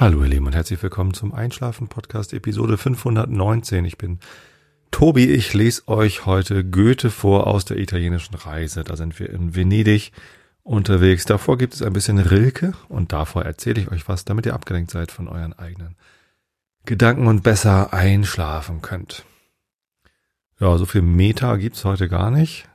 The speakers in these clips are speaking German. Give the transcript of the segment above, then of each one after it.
Hallo ihr Lieben und herzlich willkommen zum Einschlafen Podcast Episode 519. Ich bin Tobi, ich lese euch heute Goethe vor aus der italienischen Reise. Da sind wir in Venedig unterwegs. Davor gibt es ein bisschen Rilke und davor erzähle ich euch was, damit ihr abgelenkt seid von euren eigenen Gedanken und besser einschlafen könnt. Ja, so viel Meta gibt's heute gar nicht.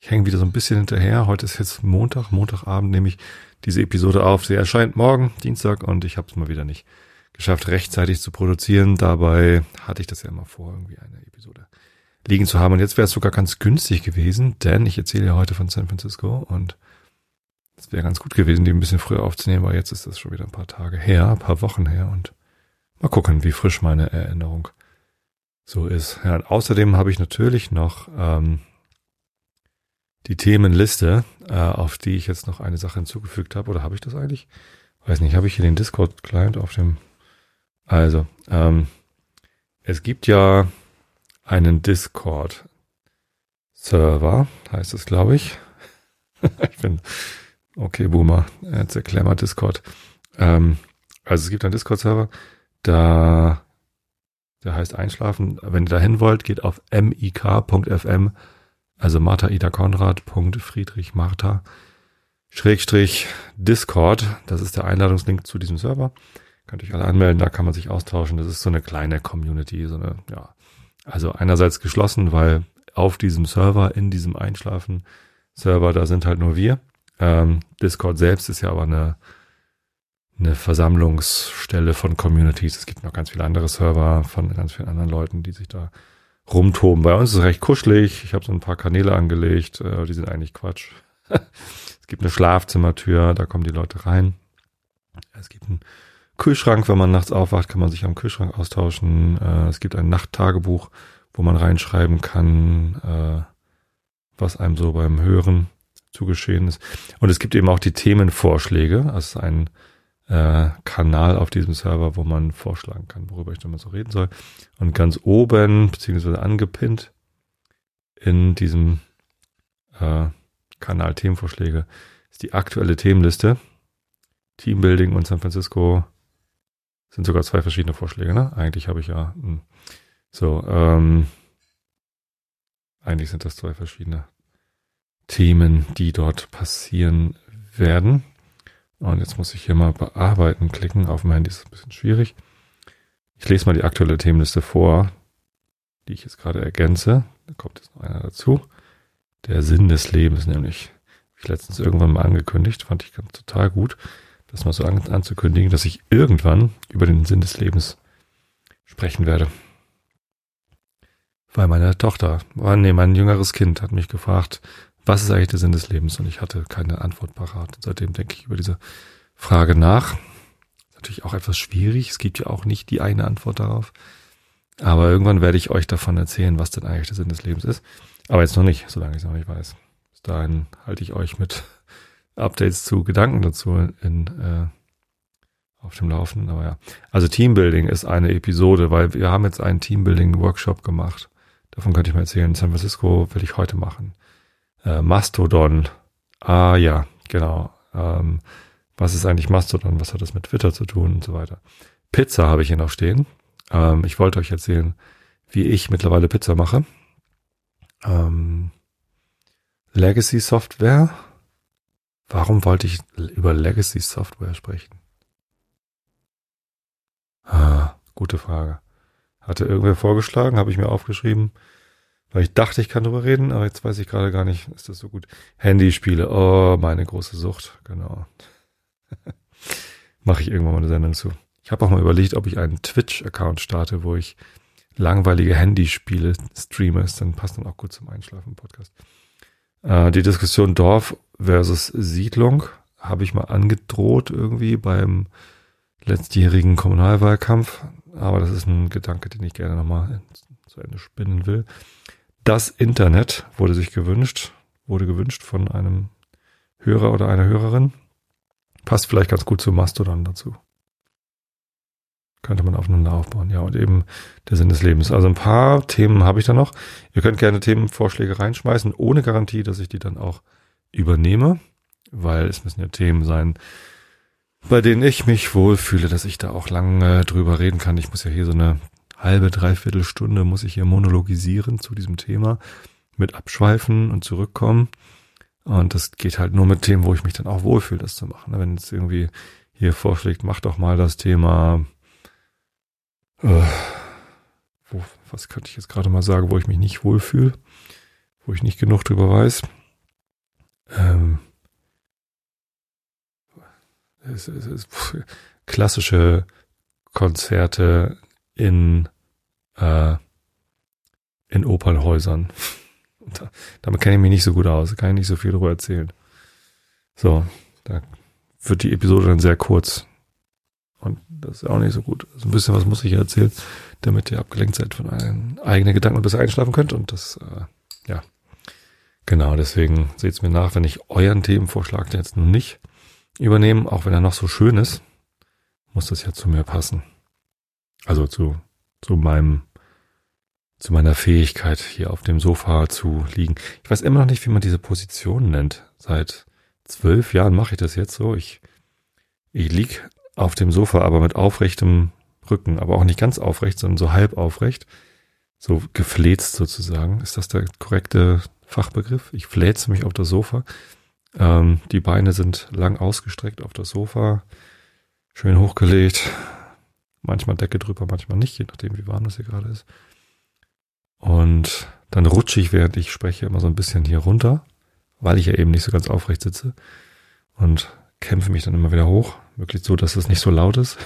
Ich hänge wieder so ein bisschen hinterher. Heute ist jetzt Montag, Montagabend nehme ich diese Episode auf. Sie erscheint morgen, Dienstag, und ich habe es mal wieder nicht geschafft, rechtzeitig zu produzieren. Dabei hatte ich das ja immer vor, irgendwie eine Episode liegen zu haben. Und jetzt wäre es sogar ganz günstig gewesen, denn ich erzähle ja heute von San Francisco und es wäre ganz gut gewesen, die ein bisschen früher aufzunehmen, weil jetzt ist das schon wieder ein paar Tage her, ein paar Wochen her und mal gucken, wie frisch meine Erinnerung so ist. Ja, und außerdem habe ich natürlich noch ähm, die Themenliste, äh, auf die ich jetzt noch eine Sache hinzugefügt habe. Oder habe ich das eigentlich? Weiß nicht, habe ich hier den Discord-Client auf dem. Also, ähm, es gibt ja einen Discord-Server, heißt es, glaube ich. ich bin, okay, Boomer, jetzt erklär mal Discord. Ähm, also es gibt einen Discord-Server, da, der heißt Einschlafen. Wenn ihr da hin wollt, geht auf mik.fm also Martha Ida Konrad, Friedrich Martha, Schrägstrich Discord. Das ist der Einladungslink zu diesem Server. Könnt euch alle anmelden, da kann man sich austauschen. Das ist so eine kleine Community, so eine, ja. Also einerseits geschlossen, weil auf diesem Server, in diesem Einschlafen-Server, da sind halt nur wir. Ähm, Discord selbst ist ja aber eine, eine Versammlungsstelle von Communities. Es gibt noch ganz viele andere Server von ganz vielen anderen Leuten, die sich da rumtoben. Bei uns ist es recht kuschelig. Ich habe so ein paar Kanäle angelegt, äh, die sind eigentlich Quatsch. es gibt eine Schlafzimmertür, da kommen die Leute rein. Es gibt einen Kühlschrank, wenn man nachts aufwacht, kann man sich am Kühlschrank austauschen. Äh, es gibt ein Nachttagebuch, wo man reinschreiben kann, äh, was einem so beim Hören zugeschehen ist. Und es gibt eben auch die Themenvorschläge. Also ein äh, Kanal auf diesem Server, wo man vorschlagen kann, worüber ich dann mal so reden soll. Und ganz oben, beziehungsweise angepinnt in diesem äh, Kanal Themenvorschläge ist die aktuelle Themenliste. Teambuilding und San Francisco sind sogar zwei verschiedene Vorschläge, ne? Eigentlich habe ich ja mh. Hm, so, ähm, eigentlich sind das zwei verschiedene Themen, die dort passieren werden. Und jetzt muss ich hier mal bearbeiten klicken. Auf dem Handy ist es ein bisschen schwierig. Ich lese mal die aktuelle Themenliste vor, die ich jetzt gerade ergänze. Da kommt jetzt noch einer dazu. Der Sinn des Lebens, nämlich, habe ich letztens irgendwann mal angekündigt, fand ich ganz total gut, das mal so an, anzukündigen, dass ich irgendwann über den Sinn des Lebens sprechen werde. Weil meine Tochter, nee, mein jüngeres Kind hat mich gefragt, was ist eigentlich der Sinn des Lebens? Und ich hatte keine Antwort parat. Seitdem denke ich über diese Frage nach. Ist natürlich auch etwas schwierig. Es gibt ja auch nicht die eine Antwort darauf. Aber irgendwann werde ich euch davon erzählen, was denn eigentlich der Sinn des Lebens ist. Aber jetzt noch nicht, solange ich es noch nicht weiß. Bis dahin halte ich euch mit Updates zu Gedanken dazu in, äh, auf dem Laufenden. Aber ja. Also Teambuilding ist eine Episode, weil wir haben jetzt einen Teambuilding-Workshop gemacht. Davon könnte ich mal erzählen. In San Francisco will ich heute machen. Äh, Mastodon. Ah ja, genau. Ähm, was ist eigentlich Mastodon? Was hat das mit Twitter zu tun und so weiter? Pizza habe ich hier noch stehen. Ähm, ich wollte euch erzählen, wie ich mittlerweile Pizza mache. Ähm, Legacy Software. Warum wollte ich über Legacy Software sprechen? Ah, gute Frage. Hatte irgendwer vorgeschlagen, habe ich mir aufgeschrieben. Weil ich dachte, ich kann drüber reden, aber jetzt weiß ich gerade gar nicht, ist das so gut. Handyspiele, oh, meine große Sucht, genau. Mache ich irgendwann mal eine Sendung zu. Ich habe auch mal überlegt, ob ich einen Twitch-Account starte, wo ich langweilige Handyspiele streame. Dann passt dann auch gut zum Einschlafen-Podcast. Äh, die Diskussion Dorf versus Siedlung habe ich mal angedroht irgendwie beim letztjährigen Kommunalwahlkampf. Aber das ist ein Gedanke, den ich gerne nochmal zu Ende spinnen will. Das Internet wurde sich gewünscht, wurde gewünscht von einem Hörer oder einer Hörerin. Passt vielleicht ganz gut zu Mastodon dazu. Könnte man aufeinander aufbauen. Ja, und eben der Sinn des Lebens. Also ein paar Themen habe ich da noch. Ihr könnt gerne Themenvorschläge reinschmeißen, ohne Garantie, dass ich die dann auch übernehme, weil es müssen ja Themen sein, bei denen ich mich wohlfühle, dass ich da auch lange drüber reden kann. Ich muss ja hier so eine halbe, dreiviertel Stunde muss ich hier monologisieren zu diesem Thema mit abschweifen und zurückkommen. Und das geht halt nur mit Themen, wo ich mich dann auch wohlfühle, das zu machen. Wenn jetzt irgendwie hier vorschlägt, mach doch mal das Thema, äh, wo, was könnte ich jetzt gerade mal sagen, wo ich mich nicht wohlfühle, wo ich nicht genug drüber weiß. Ähm, es, es, es, klassische Konzerte in, äh, in Opernhäusern. Da, damit kenne ich mich nicht so gut aus, kann ich nicht so viel darüber erzählen. So, da wird die Episode dann sehr kurz. Und das ist auch nicht so gut. Also ein bisschen was muss ich erzählen, damit ihr abgelenkt seid von euren eigenen Gedanken und besser einschlafen könnt. Und das, äh, ja, genau, deswegen seht's mir nach, wenn ich euren Themenvorschlag jetzt nicht übernehme, auch wenn er noch so schön ist, muss das ja zu mir passen. Also zu, zu meinem, zu meiner Fähigkeit, hier auf dem Sofa zu liegen. Ich weiß immer noch nicht, wie man diese Position nennt. Seit zwölf Jahren mache ich das jetzt so. Ich, ich lieg auf dem Sofa, aber mit aufrechtem Rücken, aber auch nicht ganz aufrecht, sondern so halb aufrecht. So gefläzt sozusagen. Ist das der korrekte Fachbegriff? Ich fläze mich auf das Sofa. Ähm, die Beine sind lang ausgestreckt auf das Sofa. Schön hochgelegt. Manchmal Decke drüber, manchmal nicht, je nachdem, wie warm das hier gerade ist. Und dann rutsche ich, während ich spreche, immer so ein bisschen hier runter weil ich ja eben nicht so ganz aufrecht sitze und kämpfe mich dann immer wieder hoch, wirklich so, dass es nicht so laut ist.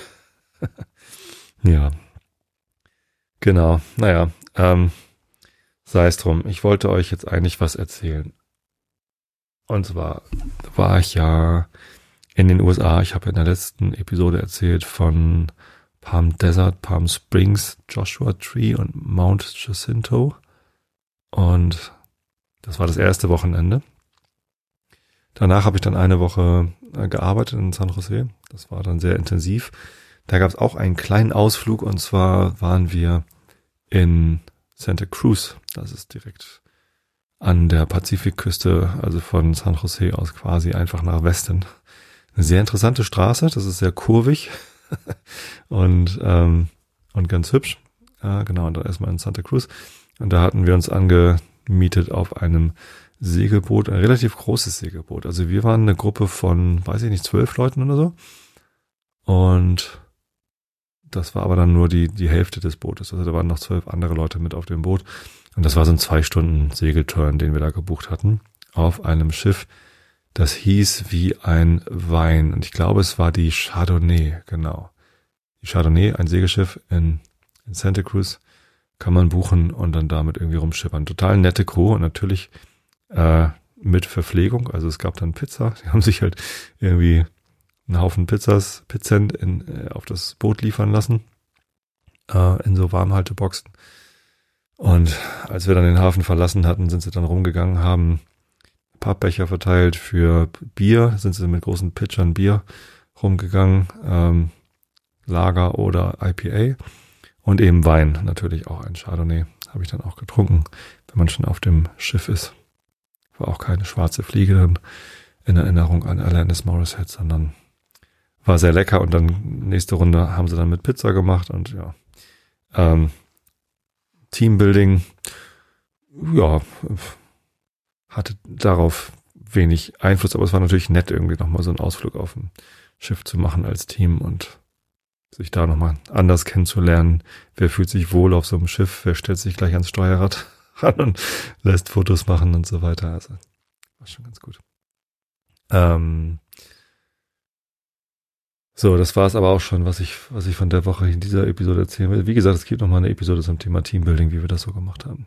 ja. Genau, naja, ähm, sei es drum. Ich wollte euch jetzt eigentlich was erzählen. Und zwar war ich ja in den USA. Ich habe in der letzten Episode erzählt von Palm Desert, Palm Springs, Joshua Tree und Mount Jacinto. Und das war das erste Wochenende. Danach habe ich dann eine Woche äh, gearbeitet in San Jose. Das war dann sehr intensiv. Da gab es auch einen kleinen Ausflug und zwar waren wir in Santa Cruz. Das ist direkt an der Pazifikküste, also von San Jose aus quasi einfach nach Westen. Eine sehr interessante Straße, das ist sehr kurvig und, ähm, und ganz hübsch. Ja, genau, und da erstmal in Santa Cruz. Und da hatten wir uns angemietet auf einem Segelboot, ein relativ großes Segelboot. Also wir waren eine Gruppe von, weiß ich nicht, zwölf Leuten oder so. Und das war aber dann nur die, die Hälfte des Bootes. Also da waren noch zwölf andere Leute mit auf dem Boot. Und das war so ein zwei Stunden Segelturn, den wir da gebucht hatten. Auf einem Schiff. Das hieß wie ein Wein. Und ich glaube, es war die Chardonnay, genau. Die Chardonnay, ein Segelschiff in, in Santa Cruz, kann man buchen und dann damit irgendwie rumschippern. Total nette Crew und natürlich äh, mit Verpflegung. Also es gab dann Pizza. Die haben sich halt irgendwie einen Haufen Pizzas, Pizzen in, äh, auf das Boot liefern lassen. Äh, in so Warmhalteboxen. Und als wir dann den Hafen verlassen hatten, sind sie dann rumgegangen, haben Pappbecher verteilt für Bier, sind sie mit großen Pitchern Bier rumgegangen, ähm, Lager oder IPA und eben Wein, natürlich auch ein Chardonnay, habe ich dann auch getrunken, wenn man schon auf dem Schiff ist. War auch keine schwarze Fliege dann in Erinnerung an Alanis Morissette, sondern war sehr lecker. Und dann nächste Runde haben sie dann mit Pizza gemacht und ja. Ähm, Teambuilding, ja, hatte darauf wenig Einfluss, aber es war natürlich nett, irgendwie nochmal so einen Ausflug auf ein Schiff zu machen als Team und sich da nochmal anders kennenzulernen. Wer fühlt sich wohl auf so einem Schiff? Wer stellt sich gleich ans Steuerrad? ran und lässt Fotos machen und so weiter. Also war schon ganz gut. Ähm, so, das war es aber auch schon, was ich, was ich von der Woche in dieser Episode erzählen will. Wie gesagt, es gibt noch mal eine Episode zum Thema Teambuilding, wie wir das so gemacht haben.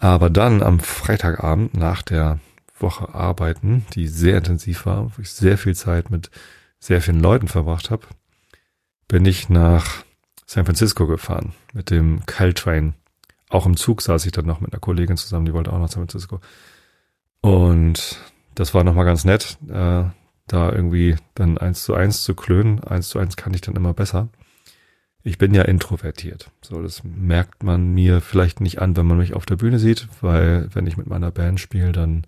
Aber dann am Freitagabend nach der Woche arbeiten, die sehr intensiv war, wo ich sehr viel Zeit mit sehr vielen Leuten verbracht habe, bin ich nach San Francisco gefahren mit dem Caltrain auch im Zug saß ich dann noch mit einer Kollegin zusammen, die wollte auch nach San Francisco. Und das war nochmal ganz nett, äh, da irgendwie dann eins zu eins zu klönen. Eins zu eins kann ich dann immer besser. Ich bin ja introvertiert. So, das merkt man mir vielleicht nicht an, wenn man mich auf der Bühne sieht, weil wenn ich mit meiner Band spiele, dann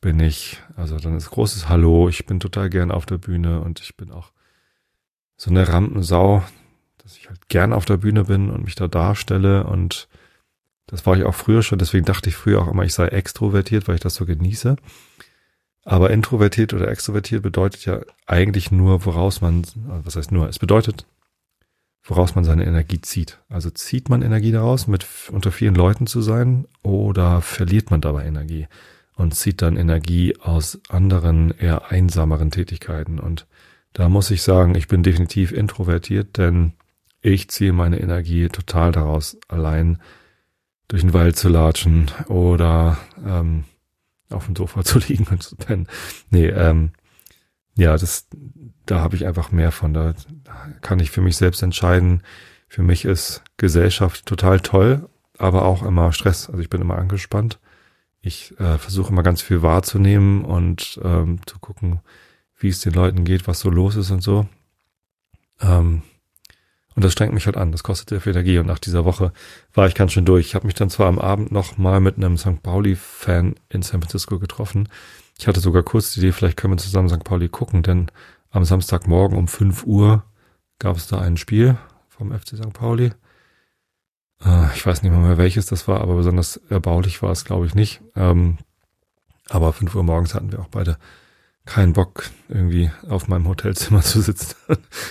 bin ich, also dann ist großes Hallo, ich bin total gern auf der Bühne und ich bin auch so eine Rampensau, dass ich halt gern auf der Bühne bin und mich da darstelle und das war ich auch früher schon, deswegen dachte ich früher auch immer, ich sei extrovertiert, weil ich das so genieße. Aber introvertiert oder extrovertiert bedeutet ja eigentlich nur, woraus man, was heißt nur, es bedeutet, woraus man seine Energie zieht. Also zieht man Energie daraus, mit unter vielen Leuten zu sein, oder verliert man dabei Energie und zieht dann Energie aus anderen, eher einsameren Tätigkeiten. Und da muss ich sagen, ich bin definitiv introvertiert, denn ich ziehe meine Energie total daraus, allein durch den Wald zu latschen oder ähm, auf dem Sofa zu liegen und zu pennen. Nee, ähm, ja, das, da habe ich einfach mehr von. Da kann ich für mich selbst entscheiden. Für mich ist Gesellschaft total toll, aber auch immer Stress. Also ich bin immer angespannt. Ich äh, versuche immer ganz viel wahrzunehmen und ähm, zu gucken, wie es den Leuten geht, was so los ist und so. Ähm, und das strengt mich halt an. Das kostet sehr viel Energie. Und nach dieser Woche war ich ganz schön durch. Ich habe mich dann zwar am Abend noch mal mit einem St. Pauli-Fan in San Francisco getroffen. Ich hatte sogar kurz die Idee, vielleicht können wir zusammen St. Pauli gucken, denn am Samstagmorgen um 5 Uhr gab es da ein Spiel vom FC St. Pauli. Äh, ich weiß nicht mehr, mehr welches das war, aber besonders erbaulich war es, glaube ich, nicht. Ähm, aber 5 Uhr morgens hatten wir auch beide keinen Bock, irgendwie auf meinem Hotelzimmer zu sitzen,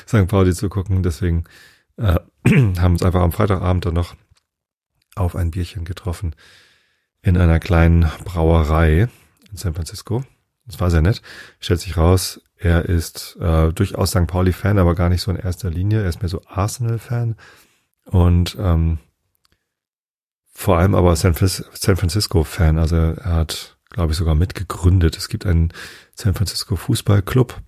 St. Pauli zu gucken. Deswegen äh, haben uns einfach am Freitagabend dann noch auf ein Bierchen getroffen in einer kleinen Brauerei in San Francisco. Das war sehr nett. Stellt sich raus, er ist äh, durchaus St. Pauli-Fan, aber gar nicht so in erster Linie. Er ist mehr so Arsenal-Fan und ähm, vor allem aber San, San Francisco-Fan. Also er hat, glaube ich, sogar mitgegründet. Es gibt einen San Francisco Fußballclub,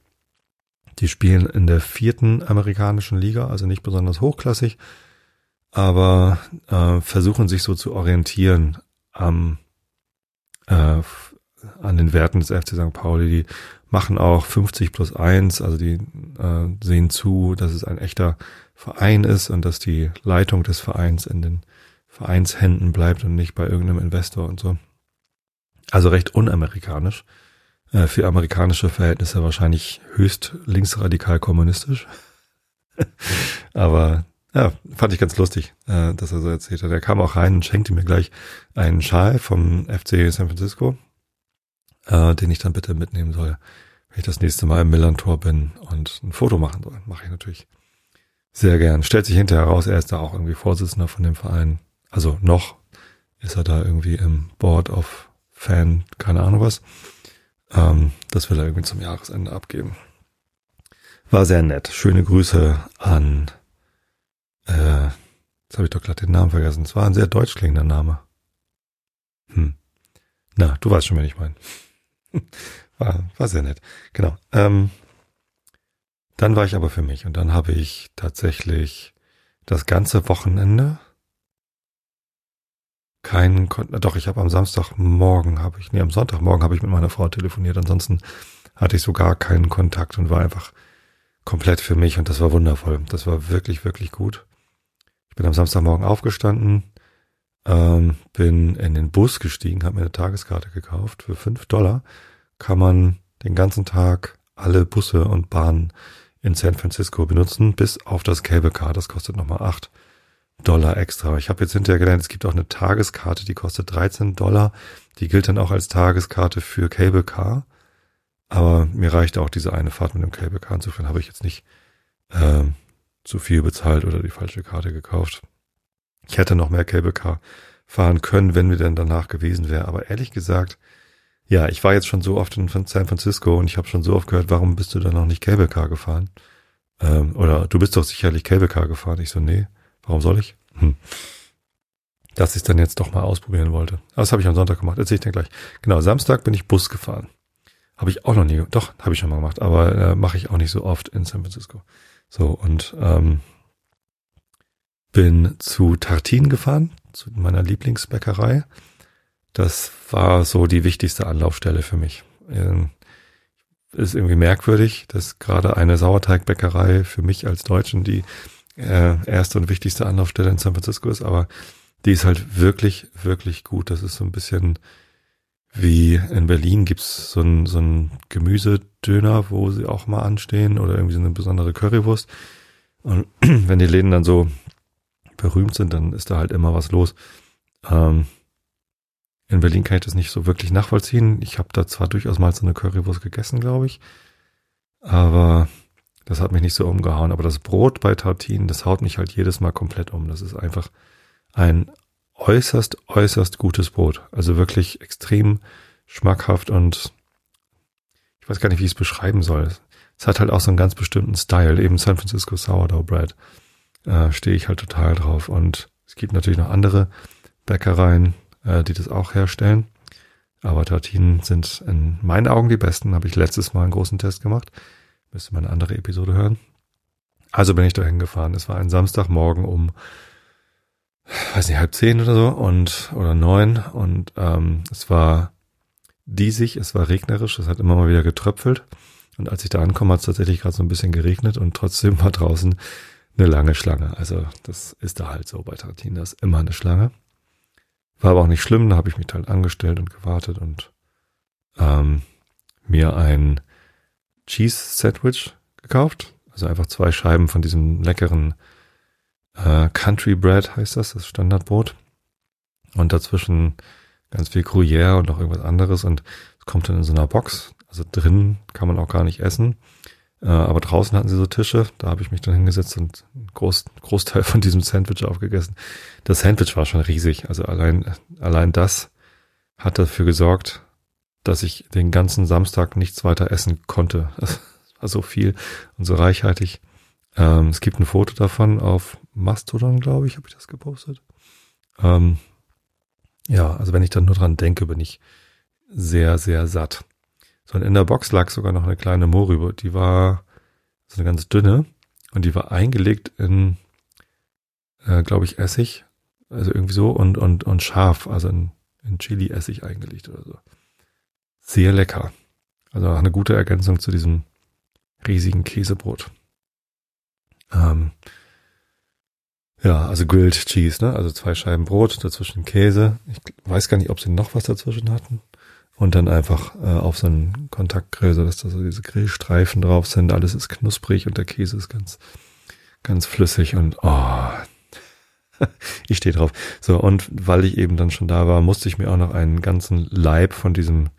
die spielen in der vierten amerikanischen Liga, also nicht besonders hochklassig, aber äh, versuchen sich so zu orientieren am äh, an den Werten des FC St. Pauli. Die machen auch 50 plus 1, also die äh, sehen zu, dass es ein echter Verein ist und dass die Leitung des Vereins in den Vereinshänden bleibt und nicht bei irgendeinem Investor und so. Also recht unamerikanisch. Äh, für amerikanische Verhältnisse wahrscheinlich höchst linksradikal kommunistisch. Aber ja, fand ich ganz lustig, äh, dass er so erzählt hat. Er kam auch rein und schenkte mir gleich einen Schal vom FC San Francisco, äh, den ich dann bitte mitnehmen soll, wenn ich das nächste Mal im Millantor bin und ein Foto machen soll. Mache ich natürlich sehr gern. Stellt sich hinterher raus, er ist da auch irgendwie Vorsitzender von dem Verein. Also noch ist er da irgendwie im Board of Fan, keine Ahnung was. Ähm, das will er irgendwie zum Jahresende abgeben. War sehr nett. Schöne Grüße an, äh, jetzt habe ich doch gerade den Namen vergessen. Es war ein sehr deutsch klingender Name. Hm. Na, du weißt schon, wen ich meine. War, war sehr nett. Genau. Ähm, dann war ich aber für mich und dann habe ich tatsächlich das ganze Wochenende keinen Kon doch ich habe am Samstagmorgen habe ich nee am Sonntagmorgen habe ich mit meiner Frau telefoniert ansonsten hatte ich so gar keinen Kontakt und war einfach komplett für mich und das war wundervoll das war wirklich wirklich gut ich bin am Samstagmorgen aufgestanden ähm, bin in den Bus gestiegen habe mir eine Tageskarte gekauft für fünf Dollar kann man den ganzen Tag alle Busse und Bahnen in San Francisco benutzen bis auf das Cable Car das kostet nochmal acht Dollar extra. Ich habe jetzt hinterher gelernt, es gibt auch eine Tageskarte, die kostet 13 Dollar. Die gilt dann auch als Tageskarte für Cable Car. Aber mir reicht auch diese eine Fahrt mit dem Cable Car. Insofern habe ich jetzt nicht äh, zu viel bezahlt oder die falsche Karte gekauft. Ich hätte noch mehr Car fahren können, wenn wir denn danach gewesen wäre. Aber ehrlich gesagt, ja, ich war jetzt schon so oft in San Francisco und ich habe schon so oft gehört, warum bist du dann noch nicht Car gefahren? Ähm, oder du bist doch sicherlich Car gefahren. Ich so, nee. Warum soll ich? Hm. Dass ich dann jetzt doch mal ausprobieren wollte. Aber das habe ich am Sonntag gemacht. Erzähle ich dann gleich. Genau, Samstag bin ich Bus gefahren. Habe ich auch noch nie, doch, habe ich schon mal gemacht, aber äh, mache ich auch nicht so oft in San Francisco. So, und ähm, bin zu Tartin gefahren, zu meiner Lieblingsbäckerei. Das war so die wichtigste Anlaufstelle für mich. Ähm, ist irgendwie merkwürdig, dass gerade eine Sauerteigbäckerei für mich als Deutschen, die äh, erste und wichtigste Anlaufstelle in San Francisco ist, aber die ist halt wirklich, wirklich gut. Das ist so ein bisschen wie in Berlin gibt's so ein, so Gemüsedöner, wo sie auch mal anstehen oder irgendwie so eine besondere Currywurst. Und wenn die Läden dann so berühmt sind, dann ist da halt immer was los. Ähm, in Berlin kann ich das nicht so wirklich nachvollziehen. Ich habe da zwar durchaus mal so eine Currywurst gegessen, glaube ich, aber das hat mich nicht so umgehauen. Aber das Brot bei Tartinen, das haut mich halt jedes Mal komplett um. Das ist einfach ein äußerst, äußerst gutes Brot. Also wirklich extrem schmackhaft und ich weiß gar nicht, wie ich es beschreiben soll. Es hat halt auch so einen ganz bestimmten Style, eben San Francisco Sourdough Bread. Äh, Stehe ich halt total drauf. Und es gibt natürlich noch andere Bäckereien, äh, die das auch herstellen. Aber Tartinen sind in meinen Augen die besten. Habe ich letztes Mal einen großen Test gemacht. Müsste man eine andere Episode hören. Also bin ich dahin gefahren. Es war ein Samstagmorgen um weiß nicht, halb zehn oder so und oder neun und ähm, es war diesig, es war regnerisch, es hat immer mal wieder getröpfelt und als ich da ankomme, hat es tatsächlich gerade so ein bisschen geregnet und trotzdem war draußen eine lange Schlange. Also das ist da halt so bei Tarantino, ist immer eine Schlange. War aber auch nicht schlimm, da habe ich mich halt angestellt und gewartet und ähm, mir ein Cheese Sandwich gekauft. Also einfach zwei Scheiben von diesem leckeren äh, Country Bread heißt das, das Standardbrot. Und dazwischen ganz viel Gruyère und noch irgendwas anderes und es kommt dann in so einer Box. Also drin kann man auch gar nicht essen. Äh, aber draußen hatten sie so Tische, da habe ich mich dann hingesetzt und einen Groß, Großteil von diesem Sandwich aufgegessen. Das Sandwich war schon riesig. Also allein, allein das hat dafür gesorgt, dass ich den ganzen Samstag nichts weiter essen konnte. Das war so viel und so reichhaltig. Ähm, es gibt ein Foto davon auf Mastodon, glaube ich, habe ich das gepostet. Ähm, ja, also wenn ich dann nur dran denke, bin ich sehr, sehr satt. So, und in der Box lag sogar noch eine kleine Mohrrübe. Die war so eine ganz dünne und die war eingelegt in, äh, glaube ich, Essig. Also irgendwie so und, und, und scharf, also in, in Chili-Essig eingelegt oder so. Sehr lecker. Also eine gute Ergänzung zu diesem riesigen Käsebrot. Ähm, ja, also Grilled Cheese, ne? Also zwei Scheiben Brot, dazwischen Käse. Ich weiß gar nicht, ob sie noch was dazwischen hatten. Und dann einfach äh, auf so einen Kontaktgrill, so dass da so diese Grillstreifen drauf sind. Alles ist knusprig und der Käse ist ganz, ganz flüssig und oh, ich stehe drauf. So, und weil ich eben dann schon da war, musste ich mir auch noch einen ganzen Leib von diesem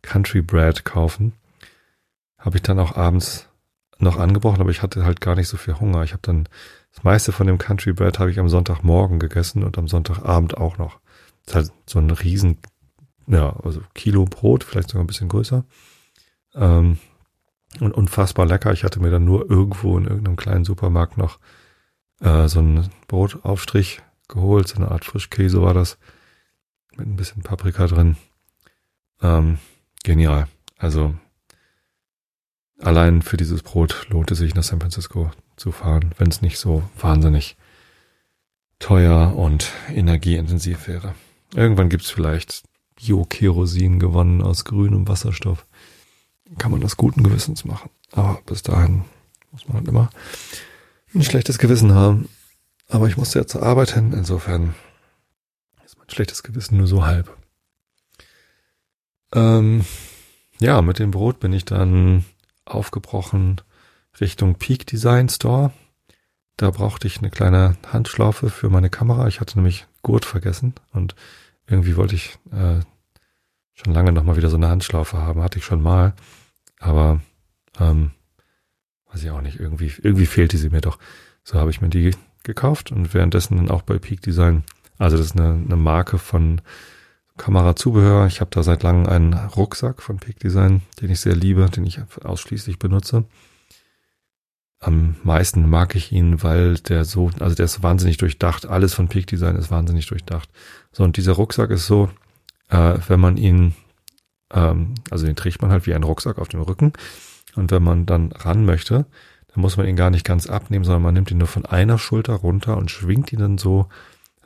Country Bread kaufen. Habe ich dann auch abends noch angebrochen, aber ich hatte halt gar nicht so viel Hunger. Ich habe dann das meiste von dem Country Bread habe ich am Sonntagmorgen gegessen und am Sonntagabend auch noch. Das ist halt so ein riesen, ja, also Kilo Brot, vielleicht sogar ein bisschen größer. Ähm, und unfassbar lecker. Ich hatte mir dann nur irgendwo in irgendeinem kleinen Supermarkt noch äh, so einen Brotaufstrich geholt, so eine Art Frischkäse war das, mit ein bisschen Paprika drin. Ähm, genial. Also allein für dieses Brot lohnt es sich nach San Francisco zu fahren, wenn es nicht so wahnsinnig teuer und energieintensiv wäre. Irgendwann gibt's vielleicht Bio-Kerosin gewonnen aus grünem Wasserstoff. Kann man das guten Gewissens machen. Aber bis dahin muss man halt immer ein schlechtes Gewissen haben. Aber ich musste ja zur Arbeit hin, insofern ist mein schlechtes Gewissen nur so halb. Ähm, ja, mit dem Brot bin ich dann aufgebrochen Richtung Peak Design Store. Da brauchte ich eine kleine Handschlaufe für meine Kamera. Ich hatte nämlich Gurt vergessen und irgendwie wollte ich äh, schon lange noch mal wieder so eine Handschlaufe haben. Hatte ich schon mal, aber ähm, weiß ich auch nicht. Irgendwie irgendwie fehlte sie mir doch. So habe ich mir die gekauft und währenddessen dann auch bei Peak Design. Also das ist eine, eine Marke von Kamerazubehör. Ich habe da seit langem einen Rucksack von Peak Design, den ich sehr liebe, den ich ausschließlich benutze. Am meisten mag ich ihn, weil der so, also der ist wahnsinnig durchdacht. Alles von Peak Design ist wahnsinnig durchdacht. So, und dieser Rucksack ist so, äh, wenn man ihn, ähm, also den trägt man halt wie ein Rucksack auf dem Rücken. Und wenn man dann ran möchte, dann muss man ihn gar nicht ganz abnehmen, sondern man nimmt ihn nur von einer Schulter runter und schwingt ihn dann so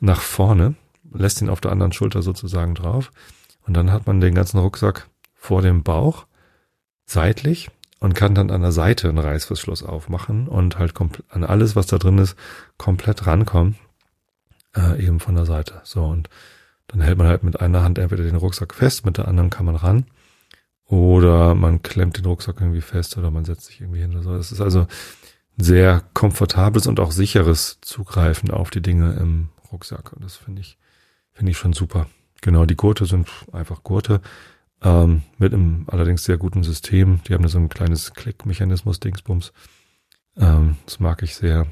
nach vorne, lässt ihn auf der anderen Schulter sozusagen drauf. Und dann hat man den ganzen Rucksack vor dem Bauch, seitlich und kann dann an der Seite einen Reißverschluss aufmachen und halt an alles, was da drin ist, komplett rankommen, äh, eben von der Seite. So und Dann hält man halt mit einer Hand entweder den Rucksack fest, mit der anderen kann man ran. Oder man klemmt den Rucksack irgendwie fest oder man setzt sich irgendwie hin oder so. Es ist also sehr komfortables und auch sicheres Zugreifen auf die Dinge im Rucksack. Und das finde ich, finde ich schon super. Genau, die Gurte sind einfach Gurte. Ähm, mit einem allerdings sehr guten System. Die haben so ein kleines Klickmechanismus, Dingsbums. Ähm, das mag ich sehr.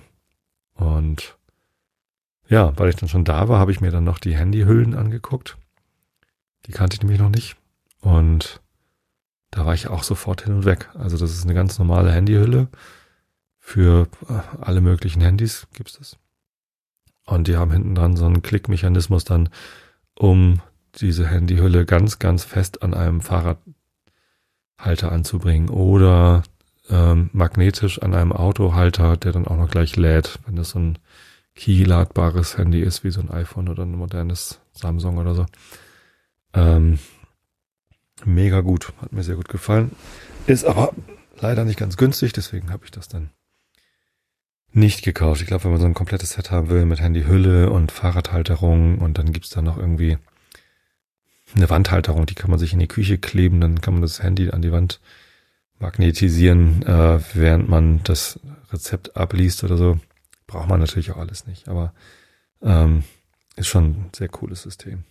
Und ja, weil ich dann schon da war, habe ich mir dann noch die Handyhüllen angeguckt. Die kannte ich nämlich noch nicht. Und da war ich auch sofort hin und weg. Also das ist eine ganz normale Handyhülle. Für äh, alle möglichen Handys gibt's das. Und die haben hinten dran so einen Klickmechanismus dann, um diese Handyhülle ganz, ganz fest an einem Fahrradhalter anzubringen oder ähm, magnetisch an einem Autohalter, der dann auch noch gleich lädt, wenn das so ein key-ladbares Handy ist, wie so ein iPhone oder ein modernes Samsung oder so. Ähm, mega gut, hat mir sehr gut gefallen. Ist aber leider nicht ganz günstig, deswegen habe ich das dann nicht gekauft. Ich glaube, wenn man so ein komplettes Set haben will mit Handyhülle und Fahrradhalterung und dann gibt's da noch irgendwie eine Wandhalterung, die kann man sich in die Küche kleben, dann kann man das Handy an die Wand magnetisieren, äh, während man das Rezept abliest oder so. Braucht man natürlich auch alles nicht, aber ähm, ist schon ein sehr cooles System.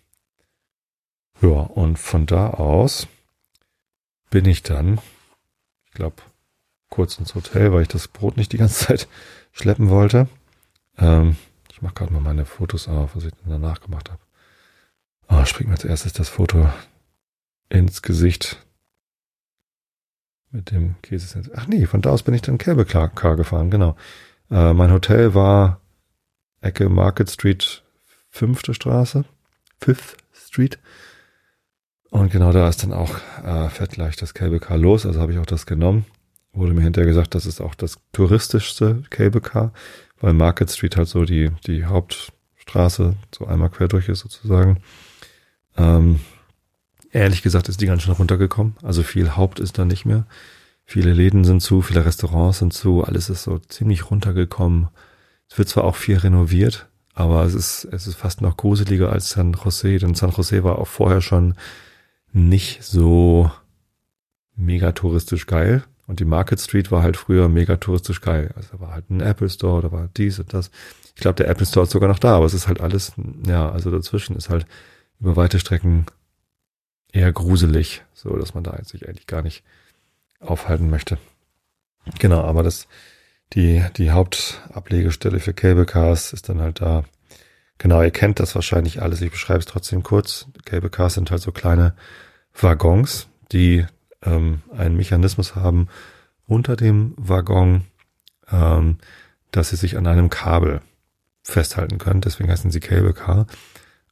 Ja, und von da aus bin ich dann, ich glaube, kurz ins Hotel, weil ich das Brot nicht die ganze Zeit schleppen wollte. Ähm, ich mache gerade mal meine Fotos auf, was ich danach gemacht habe. Oh, springt mir als erstes das Foto ins Gesicht mit dem Käse. Ach nee, von da aus bin ich dann Car gefahren, genau. Äh, mein Hotel war Ecke Market Street, fünfte Straße, Fifth Street. Und genau da ist dann auch äh, fährt gleich das Cable Car los, also habe ich auch das genommen. Wurde mir hinterher gesagt, das ist auch das touristischste Cable Car, weil Market Street halt so die, die Hauptstraße so einmal quer durch ist sozusagen. Ähm, ehrlich gesagt ist die ganz schön runtergekommen. Also viel Haupt ist da nicht mehr. Viele Läden sind zu, viele Restaurants sind zu, alles ist so ziemlich runtergekommen. Es wird zwar auch viel renoviert, aber es ist, es ist fast noch gruseliger als San Jose, denn San Jose war auch vorher schon nicht so mega touristisch geil. Und die Market Street war halt früher mega touristisch geil. Also da war halt ein Apple Store, da war dies und das. Ich glaube, der Apple Store ist sogar noch da, aber es ist halt alles, ja, also dazwischen ist halt über weite Strecken eher gruselig, so dass man da sich eigentlich gar nicht aufhalten möchte. Genau, aber das, die, die Hauptablegestelle für Cable Cars ist dann halt da. Genau, ihr kennt das wahrscheinlich alles. Ich beschreibe es trotzdem kurz. Cable Cars sind halt so kleine Waggons, die ähm, einen Mechanismus haben unter dem Waggon, ähm, dass sie sich an einem Kabel festhalten können. Deswegen heißen sie Cable Car.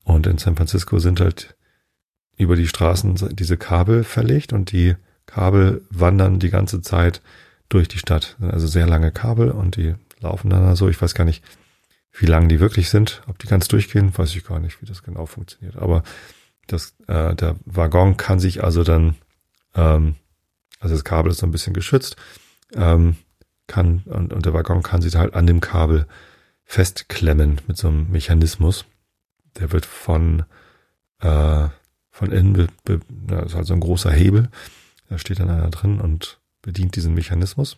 Und in San Francisco sind halt über die Straßen diese Kabel verlegt und die Kabel wandern die ganze Zeit durch die Stadt. Also sehr lange Kabel und die laufen dann so. Ich weiß gar nicht, wie lang die wirklich sind. Ob die ganz durchgehen, weiß ich gar nicht, wie das genau funktioniert. Aber das, äh, der Waggon kann sich also dann, ähm, also das Kabel ist so ein bisschen geschützt, ähm, kann und, und der Waggon kann sich halt an dem Kabel festklemmen mit so einem Mechanismus. Der wird von äh, von innen, be, be, das ist halt so ein großer Hebel, da steht dann einer drin und bedient diesen Mechanismus.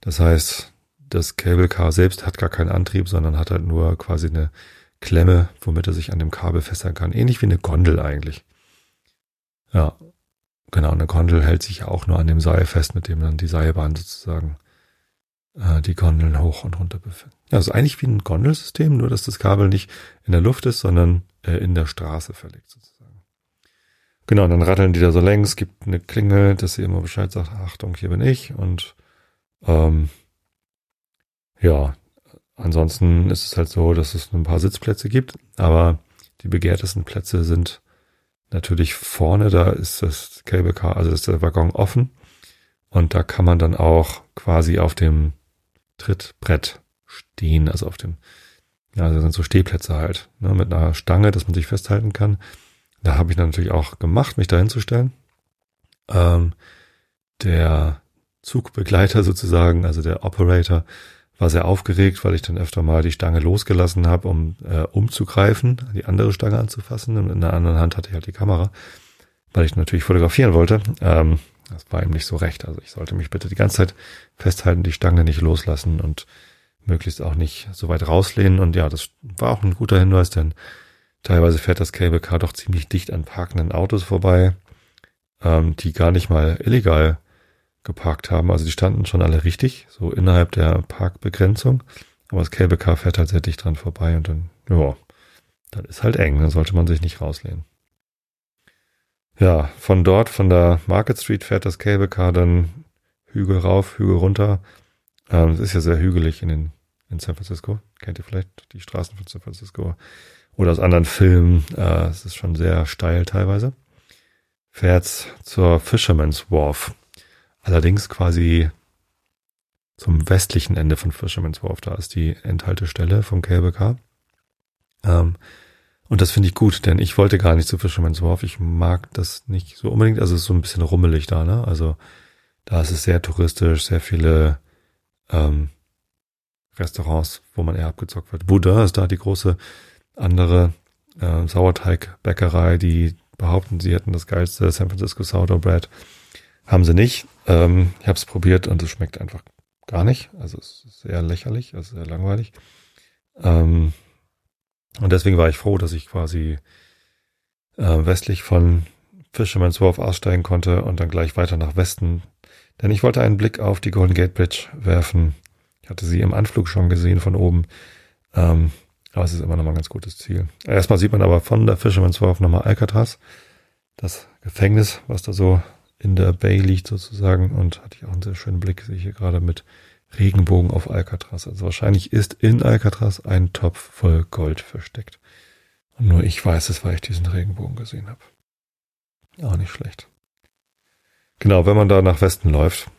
Das heißt, das Cable Car selbst hat gar keinen Antrieb, sondern hat halt nur quasi eine Klemme, womit er sich an dem Kabel festhalten kann. Ähnlich wie eine Gondel eigentlich. Ja, genau. Eine Gondel hält sich ja auch nur an dem Seil fest, mit dem dann die Seilbahn sozusagen äh, die Gondeln hoch und runter befinden. Ja, also eigentlich wie ein Gondelsystem, nur dass das Kabel nicht in der Luft ist, sondern äh, in der Straße verlegt sozusagen. Genau, dann ratteln die da so längs, gibt eine Klingel, dass sie immer Bescheid sagt, Achtung, hier bin ich und ähm, ja, ansonsten ist es halt so, dass es ein paar Sitzplätze gibt, aber die begehrtesten Plätze sind natürlich vorne, da ist das Cable Car, also ist der Waggon offen und da kann man dann auch quasi auf dem Trittbrett stehen, also auf dem ja, also sind so Stehplätze halt, ne, mit einer Stange, dass man sich festhalten kann. Da habe ich natürlich auch gemacht, mich da hinzustellen. Ähm, der Zugbegleiter sozusagen, also der Operator, war sehr aufgeregt, weil ich dann öfter mal die Stange losgelassen habe, um äh, umzugreifen, die andere Stange anzufassen. Und in der anderen Hand hatte ich halt die Kamera, weil ich natürlich fotografieren wollte. Ähm, das war ihm nicht so recht. Also ich sollte mich bitte die ganze Zeit festhalten, die Stange nicht loslassen und möglichst auch nicht so weit rauslehnen. Und ja, das war auch ein guter Hinweis, denn teilweise fährt das Cable Car doch ziemlich dicht an parkenden Autos vorbei, ähm, die gar nicht mal illegal geparkt haben. Also die standen schon alle richtig, so innerhalb der Parkbegrenzung. Aber das Cable Car fährt halt sehr dicht dran vorbei und dann, ja, dann ist halt eng, dann sollte man sich nicht rauslehnen. Ja, von dort, von der Market Street fährt das Cable Car dann Hügel rauf, Hügel runter. Ähm, es ist ja sehr hügelig in, den, in San Francisco. Kennt ihr vielleicht die Straßen von San Francisco? Oder aus anderen Filmen. Äh, es ist schon sehr steil teilweise. Fährt zur Fisherman's Wharf. Allerdings quasi zum westlichen Ende von Fisherman's Wharf. Da ist die Endhaltestelle vom Car. Ähm, und das finde ich gut, denn ich wollte gar nicht zu Fisherman's Wharf. Ich mag das nicht so unbedingt. Also es ist so ein bisschen rummelig da, ne? Also da ist es sehr touristisch, sehr viele ähm, Restaurants, wo man eher abgezockt wird. Buddha ist da die große andere äh, Sauerteigbäckerei, die behaupten, sie hätten das geilste San Francisco Sourdough Bread. Haben sie nicht. Ähm, ich habe es probiert und es schmeckt einfach gar nicht. Also es ist sehr lächerlich, also sehr langweilig. Ähm, und deswegen war ich froh, dass ich quasi äh, westlich von Fisherman's Wharf aussteigen konnte und dann gleich weiter nach Westen. Denn ich wollte einen Blick auf die Golden Gate Bridge werfen. Ich hatte sie im Anflug schon gesehen von oben. Ähm, aber es ist immer noch mal ein ganz gutes Ziel. Erstmal sieht man aber von der Fisherman's Wharf nochmal Alcatraz. Das Gefängnis, was da so in der Bay liegt sozusagen und hatte ich auch einen sehr schönen Blick, sehe ich hier gerade mit Regenbogen auf Alcatraz. Also wahrscheinlich ist in Alcatraz ein Topf voll Gold versteckt. Und nur ich weiß es, weil ich diesen Regenbogen gesehen habe. Auch nicht schlecht. Genau, wenn man da nach Westen läuft,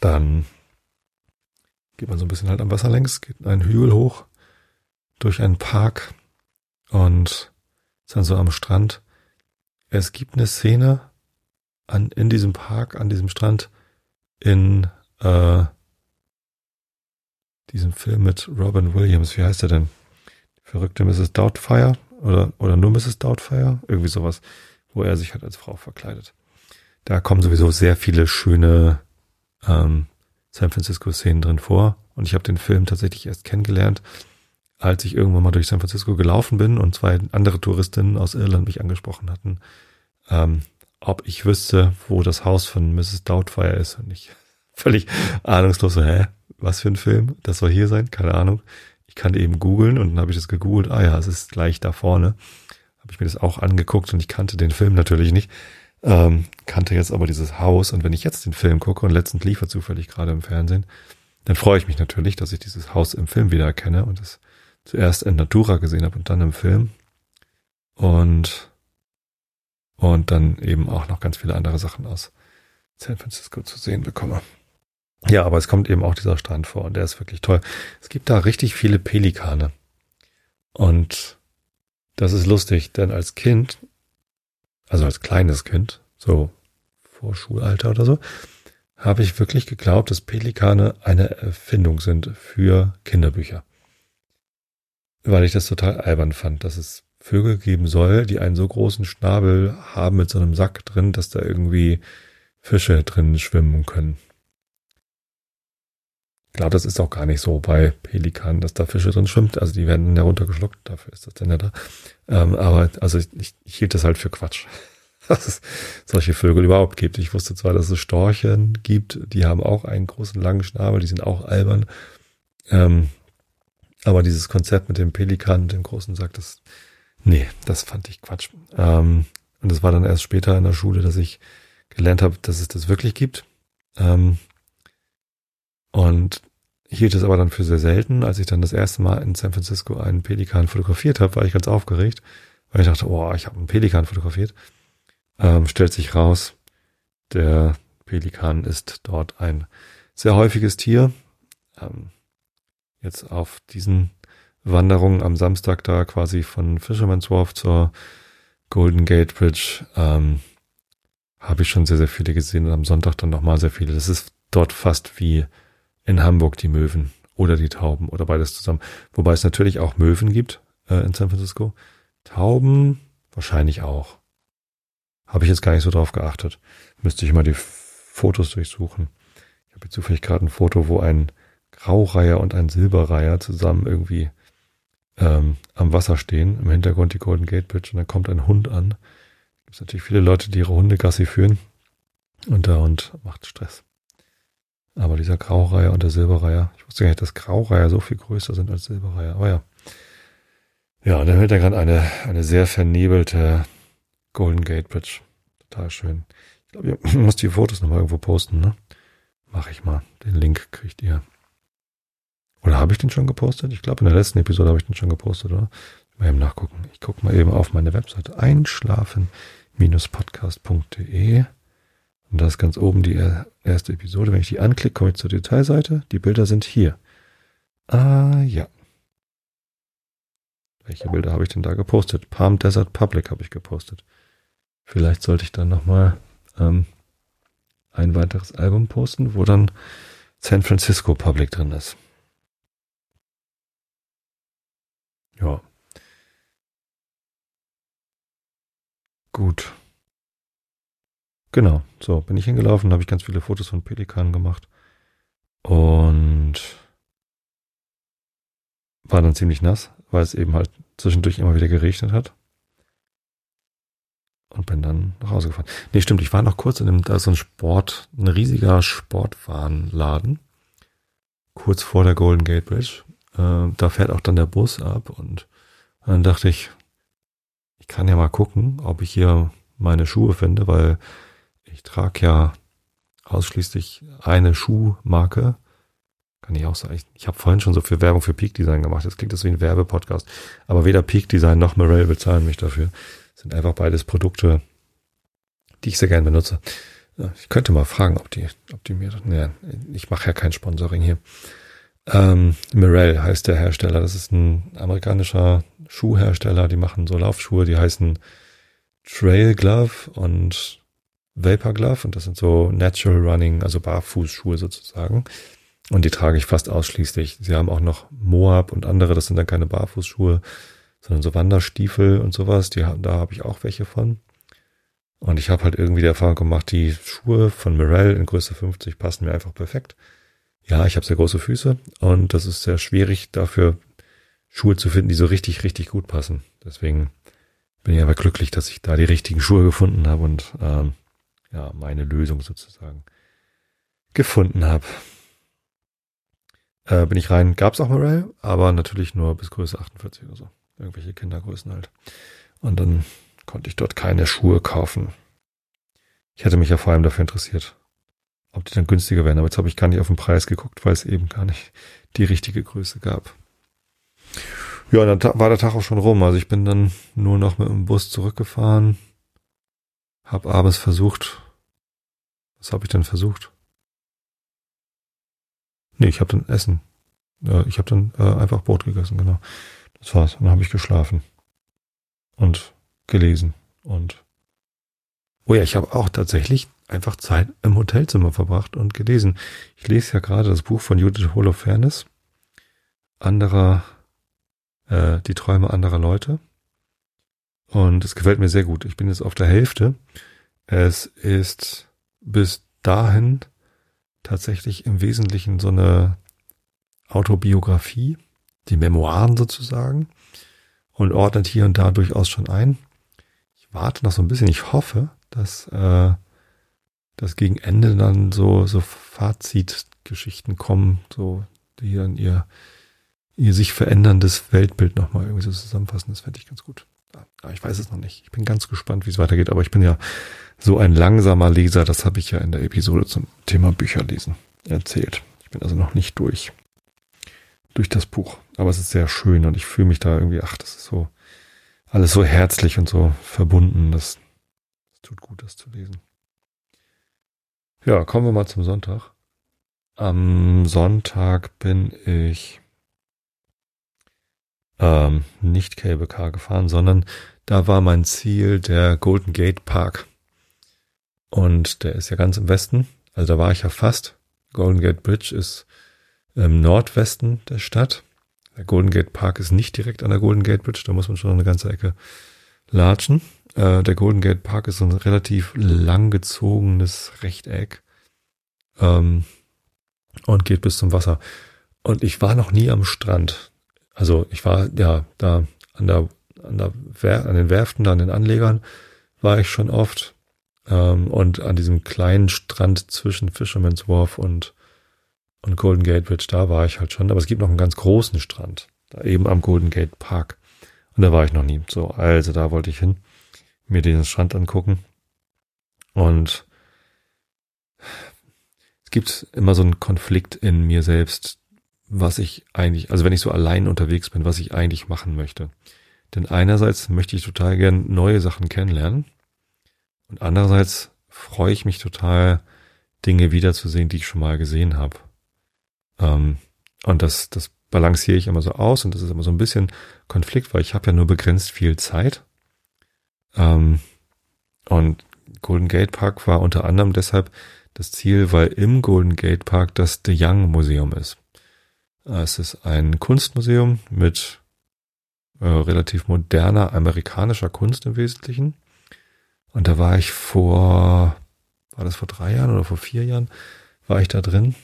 dann geht man so ein bisschen halt am Wasser längs, geht einen Hügel hoch, durch einen Park und dann so am Strand. Es gibt eine Szene, an, in diesem Park, an diesem Strand, in äh, diesem Film mit Robin Williams, wie heißt er denn? Verrückte Mrs. Doubtfire oder, oder nur Mrs. Doubtfire? Irgendwie sowas, wo er sich halt als Frau verkleidet. Da kommen sowieso sehr viele schöne ähm, San Francisco-Szenen drin vor. Und ich habe den Film tatsächlich erst kennengelernt, als ich irgendwann mal durch San Francisco gelaufen bin und zwei andere Touristinnen aus Irland mich angesprochen hatten. Ähm, ob ich wüsste, wo das Haus von Mrs. Doubtfire ist und ich völlig ahnungslos so, hä, was für ein Film? Das soll hier sein? Keine Ahnung. Ich kann eben googeln und dann habe ich das gegoogelt. Ah ja, es ist gleich da vorne. Habe ich mir das auch angeguckt und ich kannte den Film natürlich nicht. Ähm, kannte jetzt aber dieses Haus und wenn ich jetzt den Film gucke und letztens lief er zufällig gerade im Fernsehen, dann freue ich mich natürlich, dass ich dieses Haus im Film wieder erkenne und es zuerst in Natura gesehen habe und dann im Film. Und und dann eben auch noch ganz viele andere Sachen aus San Francisco zu sehen bekomme. Ja, aber es kommt eben auch dieser Strand vor und der ist wirklich toll. Es gibt da richtig viele Pelikane. Und das ist lustig, denn als Kind, also als kleines Kind, so vor Schulalter oder so, habe ich wirklich geglaubt, dass Pelikane eine Erfindung sind für Kinderbücher. Weil ich das total albern fand, dass es Vögel geben soll, die einen so großen Schnabel haben mit so einem Sack drin, dass da irgendwie Fische drin schwimmen können. Ich glaube, das ist auch gar nicht so bei Pelikanen, dass da Fische drin schwimmt. Also die werden ja runtergeschluckt, dafür ist das denn ja da. Ähm, aber also ich, ich hielt das halt für Quatsch, dass es solche Vögel überhaupt gibt. Ich wusste zwar, dass es Storchen gibt, die haben auch einen großen langen Schnabel, die sind auch albern. Ähm, aber dieses Konzept mit dem Pelikan dem großen Sack, das Nee, das fand ich Quatsch. Ähm, und das war dann erst später in der Schule, dass ich gelernt habe, dass es das wirklich gibt. Ähm, und hielt es aber dann für sehr selten. Als ich dann das erste Mal in San Francisco einen Pelikan fotografiert habe, war ich ganz aufgeregt, weil ich dachte, oh, ich habe einen Pelikan fotografiert. Ähm, stellt sich raus, der Pelikan ist dort ein sehr häufiges Tier. Ähm, jetzt auf diesen Wanderung am Samstag da quasi von Fisherman's Wharf zur Golden Gate Bridge ähm, habe ich schon sehr, sehr viele gesehen und am Sonntag dann nochmal sehr viele. Das ist dort fast wie in Hamburg die Möwen oder die Tauben oder beides zusammen. Wobei es natürlich auch Möwen gibt äh, in San Francisco. Tauben wahrscheinlich auch. Habe ich jetzt gar nicht so drauf geachtet. Müsste ich mal die Fotos durchsuchen. Ich habe jetzt zufällig gerade ein Foto, wo ein Graureiher und ein Silberreiher zusammen irgendwie ähm, am Wasser stehen. Im Hintergrund die Golden Gate Bridge und dann kommt ein Hund an. Gibt natürlich viele Leute, die ihre Hunde Gassi führen. Und der Hund macht Stress. Aber dieser Graureiher und der Silberreiher, ich wusste gar nicht, dass Graureiher so viel größer sind als Silberreiher. Aber ja. Ja, und dann hört er gerade eine, eine sehr vernebelte Golden Gate Bridge. Total schön. Ich glaube, ich muss die Fotos nochmal irgendwo posten, ne? Mach ich mal. Den Link kriegt ihr. Oder habe ich den schon gepostet? Ich glaube, in der letzten Episode habe ich den schon gepostet, oder? Mal eben nachgucken. Ich gucke mal eben auf meine Webseite einschlafen-podcast.de. Und da ist ganz oben die erste Episode. Wenn ich die anklicke, komme ich zur Detailseite. Die Bilder sind hier. Ah, ja. Welche Bilder habe ich denn da gepostet? Palm Desert Public habe ich gepostet. Vielleicht sollte ich dann nochmal ähm, ein weiteres Album posten, wo dann San Francisco Public drin ist. Ja. Gut. Genau, so bin ich hingelaufen, habe ich ganz viele Fotos von Pelikanen gemacht und war dann ziemlich nass, weil es eben halt zwischendurch immer wieder geregnet hat und bin dann nach Hause gefahren. Nee, stimmt, ich war noch kurz in einem, da ist so ein Sport, ein riesiger Sportwarenladen, kurz vor der Golden Gate Bridge. Äh, da fährt auch dann der Bus ab und dann dachte ich, ich kann ja mal gucken, ob ich hier meine Schuhe finde, weil ich trage ja ausschließlich eine Schuhmarke. Kann ich auch sagen. Ich, ich habe vorhin schon so viel Werbung für Peak Design gemacht. Jetzt klingt das wie ein Werbepodcast. Aber weder Peak Design noch Morel bezahlen mich dafür sind einfach beides Produkte, die ich sehr gerne benutze. Ich könnte mal fragen, ob die, ob die mir, naja, ich mache ja kein Sponsoring hier. Ähm, Mirel heißt der Hersteller. Das ist ein amerikanischer Schuhhersteller. Die machen so Laufschuhe, die heißen Trail Glove und Vapor Glove. Und das sind so Natural Running, also Barfußschuhe sozusagen. Und die trage ich fast ausschließlich. Sie haben auch noch Moab und andere. Das sind dann keine Barfußschuhe, sondern so Wanderstiefel und sowas, die, da habe ich auch welche von. Und ich habe halt irgendwie die Erfahrung gemacht, die Schuhe von Mirel in Größe 50 passen mir einfach perfekt. Ja, ich habe sehr große Füße und das ist sehr schwierig dafür Schuhe zu finden, die so richtig, richtig gut passen. Deswegen bin ich aber glücklich, dass ich da die richtigen Schuhe gefunden habe und ähm, ja, meine Lösung sozusagen gefunden habe. Äh, bin ich rein, gab's auch Morel, aber natürlich nur bis Größe 48 oder so irgendwelche Kindergrößen halt. Und dann konnte ich dort keine Schuhe kaufen. Ich hätte mich ja vor allem dafür interessiert, ob die dann günstiger wären. Aber jetzt habe ich gar nicht auf den Preis geguckt, weil es eben gar nicht die richtige Größe gab. Ja, dann war der Tag auch schon rum. Also ich bin dann nur noch mit dem Bus zurückgefahren, hab abends versucht. Was habe ich denn versucht? Nee, ich habe dann Essen. Ich habe dann äh, einfach Brot gegessen, genau. Das war's. dann habe ich geschlafen. Und gelesen. Und oh ja, ich habe auch tatsächlich einfach Zeit im Hotelzimmer verbracht und gelesen. Ich lese ja gerade das Buch von Judith Holofernes. Anderer, äh, die Träume anderer Leute. Und es gefällt mir sehr gut. Ich bin jetzt auf der Hälfte. Es ist bis dahin tatsächlich im Wesentlichen so eine Autobiografie die Memoiren sozusagen und ordnet hier und da durchaus schon ein. Ich warte noch so ein bisschen. Ich hoffe, dass äh, dass gegen Ende dann so so Fazitgeschichten kommen, so die dann ihr ihr sich veränderndes Weltbild nochmal irgendwie so zusammenfassen. Das fände ich ganz gut. Aber ich weiß es noch nicht. Ich bin ganz gespannt, wie es weitergeht. Aber ich bin ja so ein langsamer Leser. Das habe ich ja in der Episode zum Thema Bücherlesen erzählt. Ich bin also noch nicht durch durch das Buch. Aber es ist sehr schön und ich fühle mich da irgendwie, ach, das ist so alles so herzlich und so verbunden. Das, das tut gut, das zu lesen. Ja, kommen wir mal zum Sonntag. Am Sonntag bin ich ähm, nicht Cable Car gefahren, sondern da war mein Ziel der Golden Gate Park. Und der ist ja ganz im Westen. Also da war ich ja fast. Golden Gate Bridge ist im Nordwesten der Stadt. Der Golden Gate Park ist nicht direkt an der Golden Gate Bridge, da muss man schon eine ganze Ecke latschen. Äh, der Golden Gate Park ist so ein relativ langgezogenes Rechteck ähm, und geht bis zum Wasser. Und ich war noch nie am Strand. Also ich war ja da an der an der Wer an den Werften, da an den Anlegern war ich schon oft ähm, und an diesem kleinen Strand zwischen Fisherman's Wharf und und Golden Gate Bridge, da war ich halt schon. Aber es gibt noch einen ganz großen Strand, da eben am Golden Gate Park. Und da war ich noch nie. So, also da wollte ich hin, mir diesen Strand angucken. Und es gibt immer so einen Konflikt in mir selbst, was ich eigentlich, also wenn ich so allein unterwegs bin, was ich eigentlich machen möchte. Denn einerseits möchte ich total gern neue Sachen kennenlernen und andererseits freue ich mich total, Dinge wiederzusehen, die ich schon mal gesehen habe. Ähm, und das, das balanciere ich immer so aus und das ist immer so ein bisschen Konflikt, weil ich habe ja nur begrenzt viel Zeit. Ähm, und Golden Gate Park war unter anderem deshalb das Ziel, weil im Golden Gate Park das The Young Museum ist. Es ist ein Kunstmuseum mit äh, relativ moderner amerikanischer Kunst im Wesentlichen. Und da war ich vor, war das vor drei Jahren oder vor vier Jahren, war ich da drin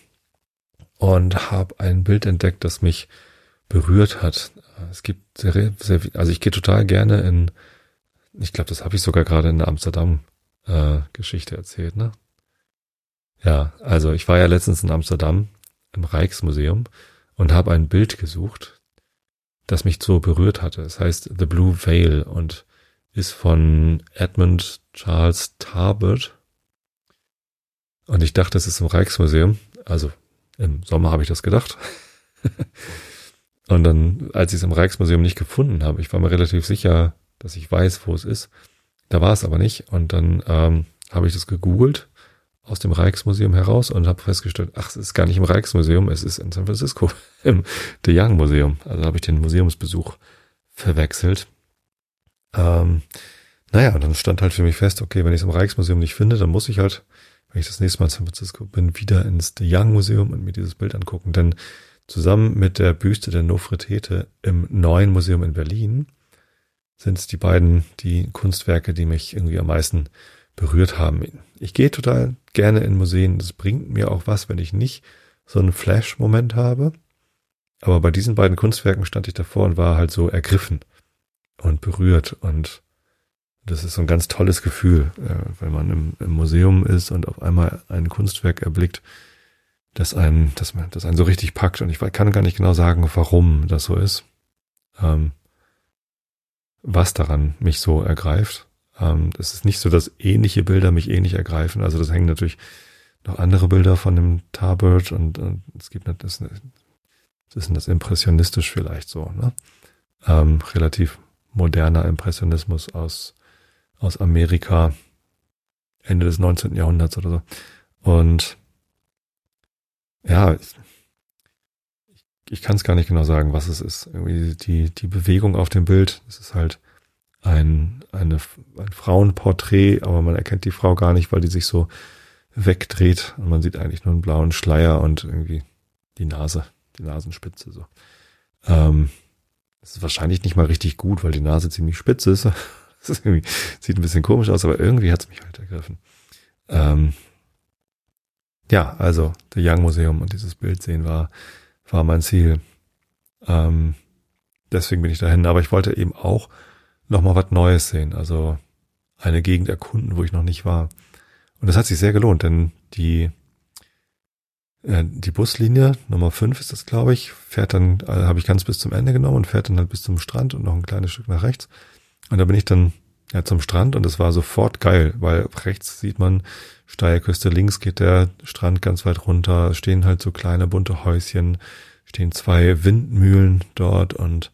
und habe ein Bild entdeckt, das mich berührt hat. Es gibt sehr, sehr also ich gehe total gerne in, ich glaube, das habe ich sogar gerade in der Amsterdam äh, erzählt, ne? Ja, also ich war ja letztens in Amsterdam im Rijksmuseum und habe ein Bild gesucht, das mich so berührt hatte. Es heißt The Blue Veil und ist von Edmund Charles Tarbert. Und ich dachte, es ist im Rijksmuseum. Also im Sommer habe ich das gedacht. und dann, als ich es im Rijksmuseum nicht gefunden habe, ich war mir relativ sicher, dass ich weiß, wo es ist. Da war es aber nicht. Und dann ähm, habe ich das gegoogelt aus dem Rijksmuseum heraus und habe festgestellt, ach, es ist gar nicht im Rijksmuseum, es ist in San Francisco im De Young Museum. Also habe ich den Museumsbesuch verwechselt. Ähm, naja, und dann stand halt für mich fest, okay, wenn ich es im Rijksmuseum nicht finde, dann muss ich halt wenn ich das nächste Mal in San Francisco bin, wieder ins The Young Museum und mir dieses Bild angucken. Denn zusammen mit der Büste der Nofretete im neuen Museum in Berlin sind es die beiden, die Kunstwerke, die mich irgendwie am meisten berührt haben. Ich gehe total gerne in Museen. Das bringt mir auch was, wenn ich nicht so einen Flash-Moment habe. Aber bei diesen beiden Kunstwerken stand ich davor und war halt so ergriffen und berührt und das ist so ein ganz tolles Gefühl, äh, wenn man im, im, Museum ist und auf einmal ein Kunstwerk erblickt, das einen, das, das einen so richtig packt. Und ich kann gar nicht genau sagen, warum das so ist. Ähm, was daran mich so ergreift. Ähm, das ist nicht so, dass ähnliche Bilder mich ähnlich ergreifen. Also das hängen natürlich noch andere Bilder von dem Tarbird und, und es gibt das, das ist das impressionistisch vielleicht so, ne? Ähm, relativ moderner Impressionismus aus aus Amerika, Ende des 19. Jahrhunderts oder so. Und ja, ich, ich kann es gar nicht genau sagen, was es ist. Irgendwie die, die Bewegung auf dem Bild, es ist halt ein, eine, ein Frauenporträt, aber man erkennt die Frau gar nicht, weil die sich so wegdreht und man sieht eigentlich nur einen blauen Schleier und irgendwie die Nase, die Nasenspitze so. Ähm, das ist wahrscheinlich nicht mal richtig gut, weil die Nase ziemlich spitz ist Das ist sieht ein bisschen komisch aus, aber irgendwie hat es mich halt ergriffen. Ähm, ja, also der Young Museum und dieses Bild sehen war, war mein Ziel. Ähm, deswegen bin ich dahin. Aber ich wollte eben auch nochmal was Neues sehen. Also eine Gegend erkunden, wo ich noch nicht war. Und das hat sich sehr gelohnt, denn die, äh, die Buslinie Nummer 5 ist das, glaube ich, fährt dann, also habe ich ganz bis zum Ende genommen und fährt dann halt bis zum Strand und noch ein kleines Stück nach rechts. Und da bin ich dann ja zum Strand und es war sofort geil, weil rechts sieht man Steilküste, links geht der Strand ganz weit runter, stehen halt so kleine bunte Häuschen, stehen zwei Windmühlen dort und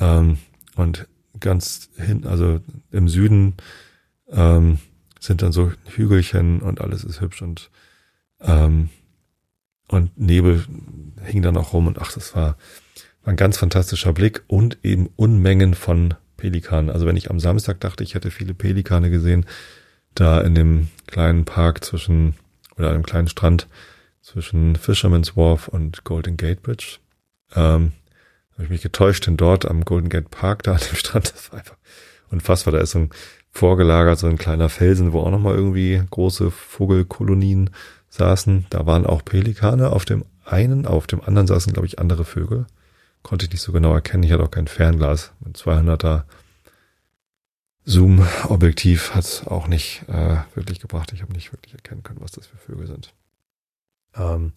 ähm, und ganz hin, also im Süden ähm, sind dann so Hügelchen und alles ist hübsch und ähm, und Nebel hing dann auch rum und ach, das war, war ein ganz fantastischer Blick und eben Unmengen von Pelikanen. Also wenn ich am Samstag dachte, ich hätte viele Pelikane gesehen, da in dem kleinen Park zwischen oder einem kleinen Strand zwischen Fisherman's Wharf und Golden Gate Bridge. Ähm, habe ich mich getäuscht, denn dort am Golden Gate Park, da an dem Strand, das war einfach unfassbar. Da ist so ein vorgelagert, so ein kleiner Felsen, wo auch nochmal irgendwie große Vogelkolonien saßen. Da waren auch Pelikane auf dem einen, auf dem anderen saßen, glaube ich, andere Vögel. Konnte ich nicht so genau erkennen. Ich hatte auch kein Fernglas. Mit 200er Zoom-Objektiv hat auch nicht äh, wirklich gebracht. Ich habe nicht wirklich erkennen können, was das für Vögel sind. Ähm,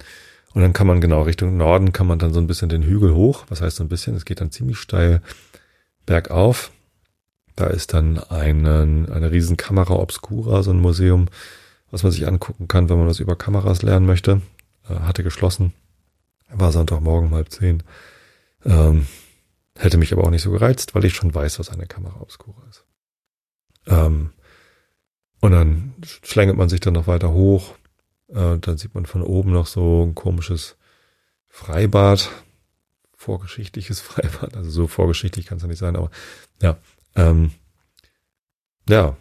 und dann kann man genau Richtung Norden kann man dann so ein bisschen den Hügel hoch. Was heißt so ein bisschen? Es geht dann ziemlich steil bergauf. Da ist dann einen, eine riesen Kamera Obscura, so ein Museum, was man sich angucken kann, wenn man was über Kameras lernen möchte. Äh, hatte geschlossen. War Sonntagmorgen halb zehn. Ähm, hätte mich aber auch nicht so gereizt, weil ich schon weiß, was eine Kamera Obscura ist. Ähm, und dann schlängelt man sich dann noch weiter hoch. Äh, dann sieht man von oben noch so ein komisches Freibad. Vorgeschichtliches Freibad. Also so vorgeschichtlich kann es ja nicht sein, aber ja. Ähm, ja,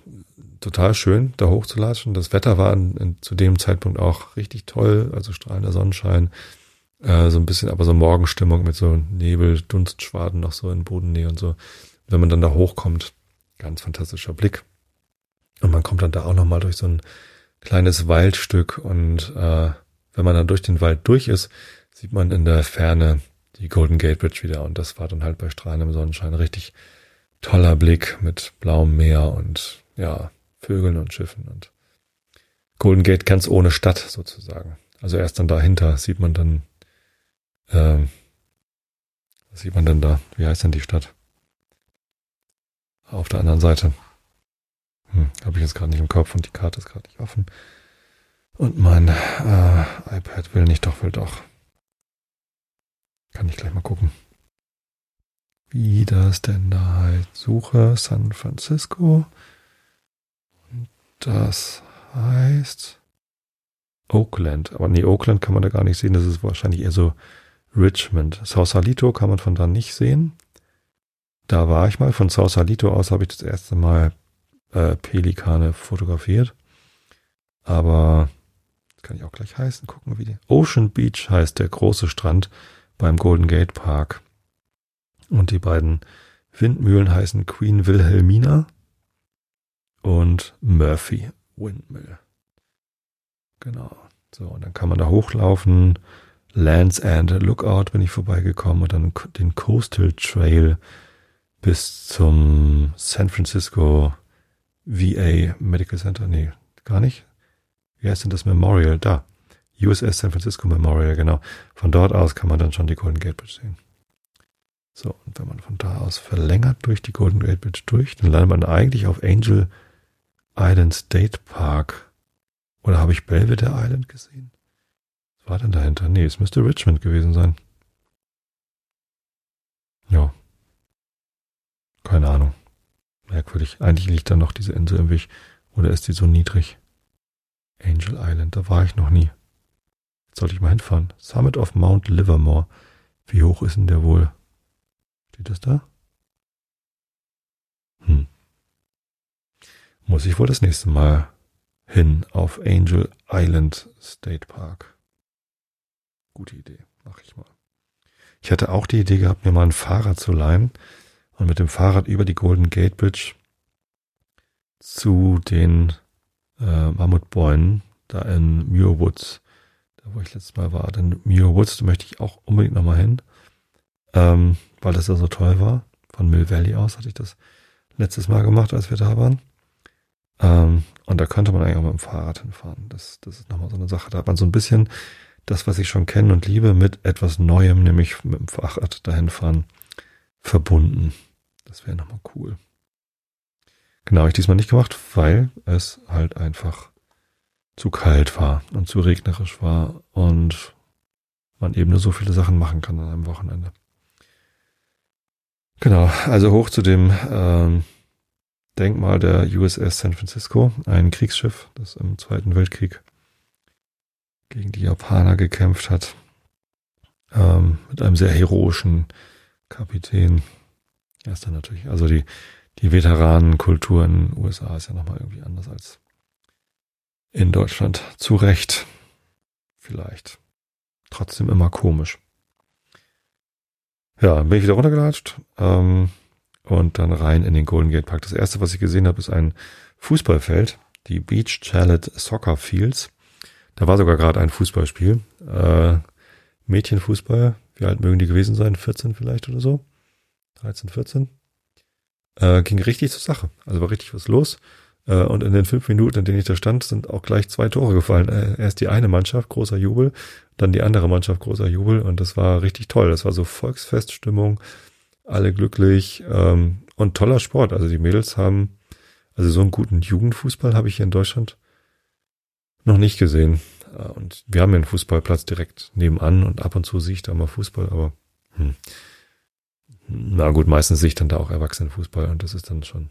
total schön, da hochzulatschen. Das Wetter war in, in, zu dem Zeitpunkt auch richtig toll, also strahlender Sonnenschein, äh, so ein bisschen, aber so Morgenstimmung mit so Nebel, Dunstschwaden noch so in Bodennähe und so. Wenn man dann da hochkommt, ganz fantastischer Blick. Und man kommt dann da auch nochmal durch so ein kleines Waldstück und äh, wenn man dann durch den Wald durch ist, sieht man in der Ferne die Golden Gate Bridge wieder und das war dann halt bei strahlendem Sonnenschein richtig toller Blick mit blauem Meer und ja, Vögeln und Schiffen und Golden Gate ganz ohne Stadt sozusagen. Also erst dann dahinter sieht man dann, äh, was sieht man denn da? Wie heißt denn die Stadt? Auf der anderen Seite. Hm, Habe ich jetzt gerade nicht im Kopf und die Karte ist gerade nicht offen. Und mein äh, iPad will nicht, doch will doch. Kann ich gleich mal gucken. Wie das denn da heißt. Suche San Francisco. Und das heißt Oakland. Aber nee, Oakland kann man da gar nicht sehen. Das ist wahrscheinlich eher so Richmond. Sausalito kann man von da nicht sehen. Da war ich mal. Von Sausalito aus habe ich das erste Mal äh, Pelikane fotografiert. Aber das kann ich auch gleich heißen. Gucken wie die. Ocean Beach heißt der große Strand beim Golden Gate Park. Und die beiden Windmühlen heißen Queen Wilhelmina und Murphy Windmill. Genau. So, und dann kann man da hochlaufen. Lands End Lookout bin ich vorbeigekommen und dann den Coastal Trail bis zum San Francisco VA Medical Center. Nee, gar nicht. Wie heißt denn das Memorial? Da. USS San Francisco Memorial, genau. Von dort aus kann man dann schon die Golden Gate Bridge sehen. So, und wenn man von da aus verlängert durch die Golden Gate Bridge durch, dann landet man eigentlich auf Angel Island State Park. Oder habe ich Belvedere Island gesehen? War denn dahinter? Nee, es müsste Richmond gewesen sein. Ja. Keine Ahnung. Merkwürdig. Eigentlich liegt da noch diese Insel im Weg. Oder ist die so niedrig? Angel Island, da war ich noch nie. Jetzt sollte ich mal hinfahren. Summit of Mount Livermore. Wie hoch ist denn der wohl? Steht das da? Hm. Muss ich wohl das nächste Mal hin auf Angel Island State Park. Gute Idee, mach ich mal. Ich hatte auch die Idee gehabt, mir mal ein Fahrrad zu leihen und mit dem Fahrrad über die Golden Gate Bridge zu den äh, Mammutbäumen da in Muir Woods, da wo ich letztes Mal war. Denn Muir Woods, da möchte ich auch unbedingt nochmal hin. Ähm, weil das ja so toll war. Von Mill Valley aus hatte ich das letztes Mal gemacht, als wir da waren. Ähm, und da könnte man eigentlich auch mit dem Fahrrad hinfahren. Das, das ist nochmal so eine Sache. Da hat man so ein bisschen das, was ich schon kenne und liebe, mit etwas Neuem, nämlich mit dem Fahrrad dahin fahren, verbunden. Das wäre nochmal cool. Genau, habe ich diesmal nicht gemacht, weil es halt einfach zu kalt war und zu regnerisch war und man eben nur so viele Sachen machen kann an einem Wochenende. Genau, also hoch zu dem ähm, Denkmal der USS San Francisco, ein Kriegsschiff, das im Zweiten Weltkrieg gegen die Japaner gekämpft hat, ähm, mit einem sehr heroischen Kapitän. Er ist dann natürlich, also die, die Veteranenkultur in den USA ist ja nochmal irgendwie anders als in Deutschland. Zu Recht vielleicht. Trotzdem immer komisch. Ja, bin ich wieder runtergelatscht ähm, und dann rein in den Golden Gate Park. Das erste, was ich gesehen habe, ist ein Fußballfeld, die Beach Chalet Soccer Fields. Da war sogar gerade ein Fußballspiel. Äh, Mädchenfußball, wie alt mögen die gewesen sein? 14 vielleicht oder so? 13, 14? Äh, ging richtig zur Sache. Also war richtig was los. Äh, und in den fünf Minuten, in denen ich da stand, sind auch gleich zwei Tore gefallen. Äh, erst die eine Mannschaft, großer Jubel, dann die andere Mannschaft, großer Jubel. Und das war richtig toll. Das war so Volksfeststimmung, alle glücklich ähm, und toller Sport. Also die Mädels haben, also so einen guten Jugendfußball habe ich hier in Deutschland noch nicht gesehen. Äh, und wir haben ja einen Fußballplatz direkt nebenan und ab und zu sehe ich da mal Fußball, aber hm. na gut, meistens sehe ich dann da auch Erwachsenenfußball und das ist dann schon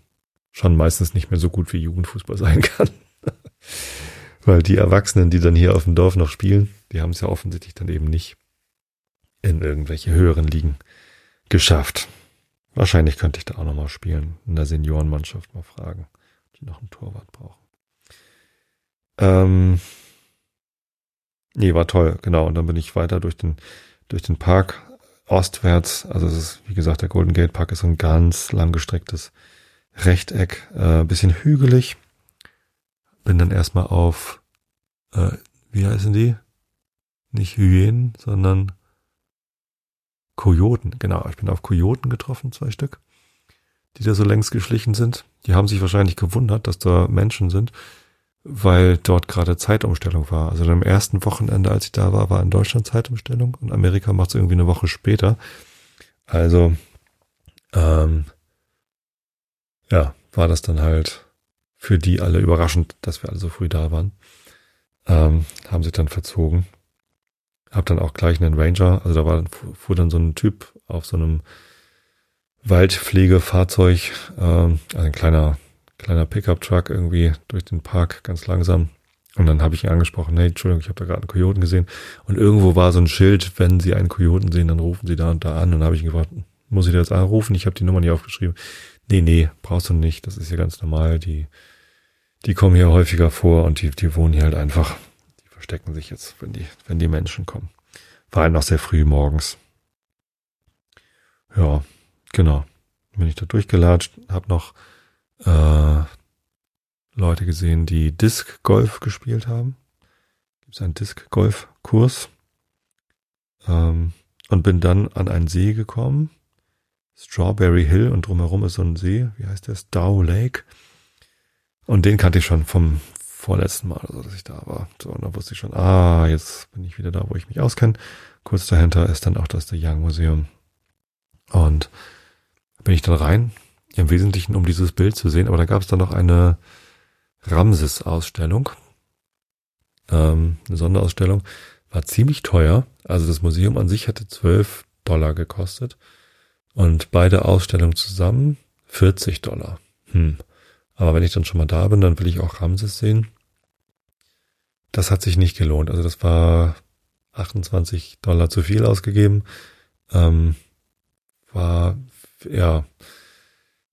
schon meistens nicht mehr so gut wie Jugendfußball sein kann. Weil die Erwachsenen, die dann hier auf dem Dorf noch spielen, die haben es ja offensichtlich dann eben nicht in irgendwelche höheren Ligen geschafft. Wahrscheinlich könnte ich da auch nochmal spielen, in der Seniorenmannschaft mal fragen, die noch einen Torwart brauchen. Ähm, nee, war toll, genau. Und dann bin ich weiter durch den, durch den Park ostwärts. Also es ist, wie gesagt, der Golden Gate Park ist ein ganz langgestrecktes Rechteck, äh, bisschen hügelig. Bin dann erstmal auf, äh, wie heißen die? Nicht Hyänen, sondern Kojoten. Genau, ich bin auf Kojoten getroffen, zwei Stück, die da so längs geschlichen sind. Die haben sich wahrscheinlich gewundert, dass da Menschen sind, weil dort gerade Zeitumstellung war. Also am ersten Wochenende, als ich da war, war in Deutschland Zeitumstellung und Amerika macht es irgendwie eine Woche später. Also ähm, ja, war das dann halt für die alle überraschend, dass wir alle so früh da waren. Ähm, haben sich dann verzogen. Hab dann auch gleich einen Ranger, also da war, fuhr dann so ein Typ auf so einem Waldpflegefahrzeug, ähm, also ein kleiner, kleiner Pickup-Truck irgendwie durch den Park ganz langsam. Und dann habe ich ihn angesprochen, hey, Entschuldigung, ich habe da gerade einen Kojoten gesehen. Und irgendwo war so ein Schild, wenn Sie einen Kojoten sehen, dann rufen Sie da und da an. Und dann habe ich ihn gefragt, muss ich da jetzt anrufen? Ich habe die Nummer nicht aufgeschrieben. Nee, nee, brauchst du nicht. Das ist ja ganz normal. Die, die kommen hier häufiger vor und die, die wohnen hier halt einfach. Die verstecken sich jetzt, wenn die, wenn die Menschen kommen. War halt noch sehr früh morgens. Ja, genau. Bin ich da durchgelatscht, hab noch äh, Leute gesehen, die Disc Golf gespielt haben. Gibt es einen Disc Golf Kurs ähm, und bin dann an einen See gekommen Strawberry Hill und drumherum ist so ein See, wie heißt das? Dow Lake. Und den kannte ich schon vom vorletzten Mal, also dass ich da war. So, und da wusste ich schon, ah, jetzt bin ich wieder da, wo ich mich auskenne. Kurz dahinter ist dann auch das The Young Museum. Und bin ich dann rein, im Wesentlichen um dieses Bild zu sehen, aber da gab es dann noch eine Ramses-Ausstellung. Ähm, eine Sonderausstellung. War ziemlich teuer. Also das Museum an sich hatte 12 Dollar gekostet. Und beide Ausstellungen zusammen 40 Dollar. Hm. Aber wenn ich dann schon mal da bin, dann will ich auch Ramses sehen. Das hat sich nicht gelohnt. Also das war 28 Dollar zu viel ausgegeben. Ähm, war ja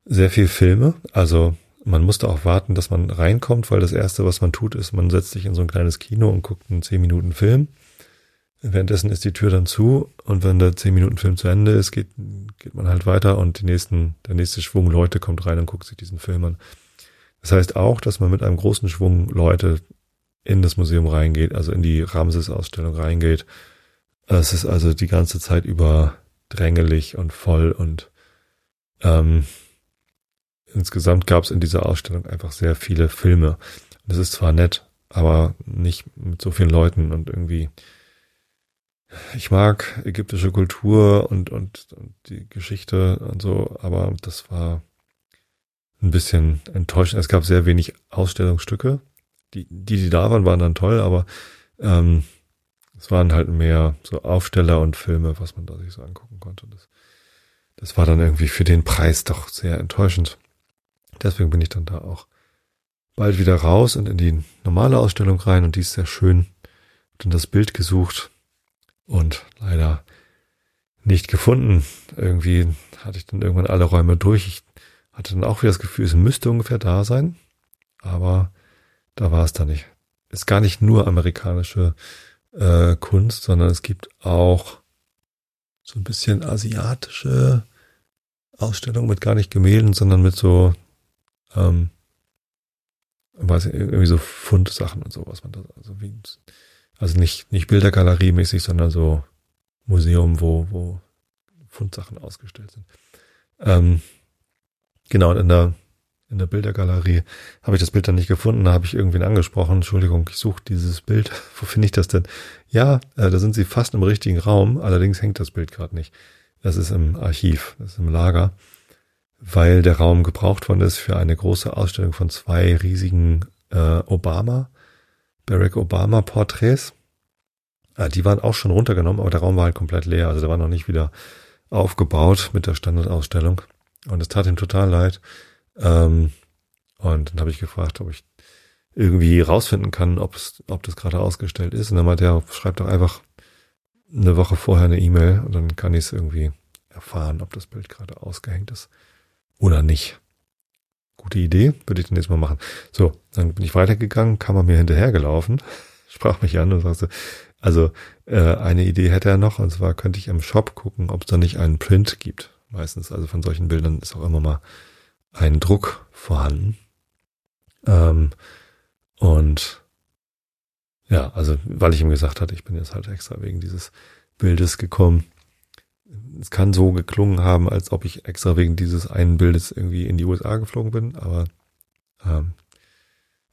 sehr viel Filme. Also man musste auch warten, dass man reinkommt, weil das erste, was man tut, ist, man setzt sich in so ein kleines Kino und guckt einen 10 Minuten Film. Währenddessen ist die Tür dann zu und wenn der 10 Minuten Film zu Ende ist, geht, geht man halt weiter und die nächsten, der nächste Schwung Leute kommt rein und guckt sich diesen Film an. Das heißt auch, dass man mit einem großen Schwung Leute in das Museum reingeht, also in die Ramses-Ausstellung reingeht. Es ist also die ganze Zeit über drängelig und voll und ähm, insgesamt gab es in dieser Ausstellung einfach sehr viele Filme. Das ist zwar nett, aber nicht mit so vielen Leuten und irgendwie ich mag ägyptische Kultur und, und, und die Geschichte und so, aber das war ein bisschen enttäuschend. Es gab sehr wenig Ausstellungsstücke. Die, die, die da waren, waren dann toll, aber ähm, es waren halt mehr so Aufsteller und Filme, was man da sich so angucken konnte. Das, das war dann irgendwie für den Preis doch sehr enttäuschend. Deswegen bin ich dann da auch bald wieder raus und in die normale Ausstellung rein und die ist sehr schön. Dann das Bild gesucht und leider nicht gefunden. Irgendwie hatte ich dann irgendwann alle Räume durch. Ich hatte dann auch wieder das Gefühl, es müsste ungefähr da sein, aber da war es dann nicht. Ist gar nicht nur amerikanische äh, Kunst, sondern es gibt auch so ein bisschen asiatische Ausstellungen mit gar nicht Gemälden, sondern mit so, ähm, weiß ich, irgendwie so Fundsachen und sowas. Also, wie, also nicht, nicht Bildergalerie-mäßig, sondern so Museum, wo, wo Fundsachen ausgestellt sind. Ähm, genau, in der, in der Bildergalerie habe ich das Bild dann nicht gefunden. Da habe ich irgendwen angesprochen. Entschuldigung, ich suche dieses Bild. Wo finde ich das denn? Ja, äh, da sind sie fast im richtigen Raum. Allerdings hängt das Bild gerade nicht. Das ist im Archiv, das ist im Lager, weil der Raum gebraucht worden ist für eine große Ausstellung von zwei riesigen äh, Obama, Barack Obama Porträts. Ah, die waren auch schon runtergenommen, aber der Raum war halt komplett leer. Also der war noch nicht wieder aufgebaut mit der Standardausstellung. Und es tat ihm total leid. Ähm, und dann habe ich gefragt, ob ich irgendwie rausfinden kann, ob es, ob das gerade ausgestellt ist. Und dann meinte er, schreib doch einfach eine Woche vorher eine E-Mail und dann kann ich es irgendwie erfahren, ob das Bild gerade ausgehängt ist oder nicht. Gute Idee, würde ich dann jetzt mal machen. So, dann bin ich weitergegangen, kam er mir hinterhergelaufen, sprach mich an und sagte, also äh, eine Idee hätte er noch, und zwar könnte ich im Shop gucken, ob es da nicht einen Print gibt. Meistens, also von solchen Bildern ist auch immer mal ein Druck vorhanden. Ähm, und ja, also weil ich ihm gesagt hatte, ich bin jetzt halt extra wegen dieses Bildes gekommen. Es kann so geklungen haben, als ob ich extra wegen dieses einen Bildes irgendwie in die USA geflogen bin, aber ähm,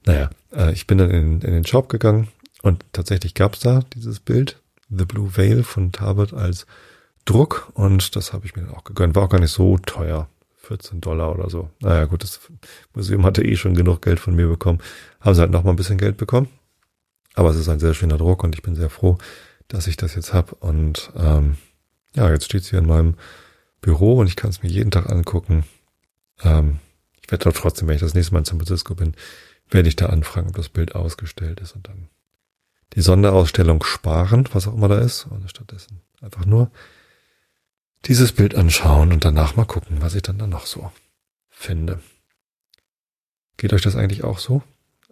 naja, äh, ich bin dann in, in den Shop gegangen, und tatsächlich gab es da dieses Bild, The Blue Veil von Talbot als Druck und das habe ich mir dann auch gegönnt. War auch gar nicht so teuer. 14 Dollar oder so. Naja, gut, das Museum hatte eh schon genug Geld von mir bekommen. Haben sie halt noch mal ein bisschen Geld bekommen. Aber es ist ein sehr schöner Druck und ich bin sehr froh, dass ich das jetzt habe. Und ähm, ja, jetzt steht es hier in meinem Büro und ich kann es mir jeden Tag angucken. Ähm, ich werde trotzdem, wenn ich das nächste Mal in San Francisco bin, werde ich da anfragen, ob das Bild ausgestellt ist und dann die Sonderausstellung sparen, was auch immer da ist, und stattdessen einfach nur dieses Bild anschauen und danach mal gucken, was ich dann da noch so finde. Geht euch das eigentlich auch so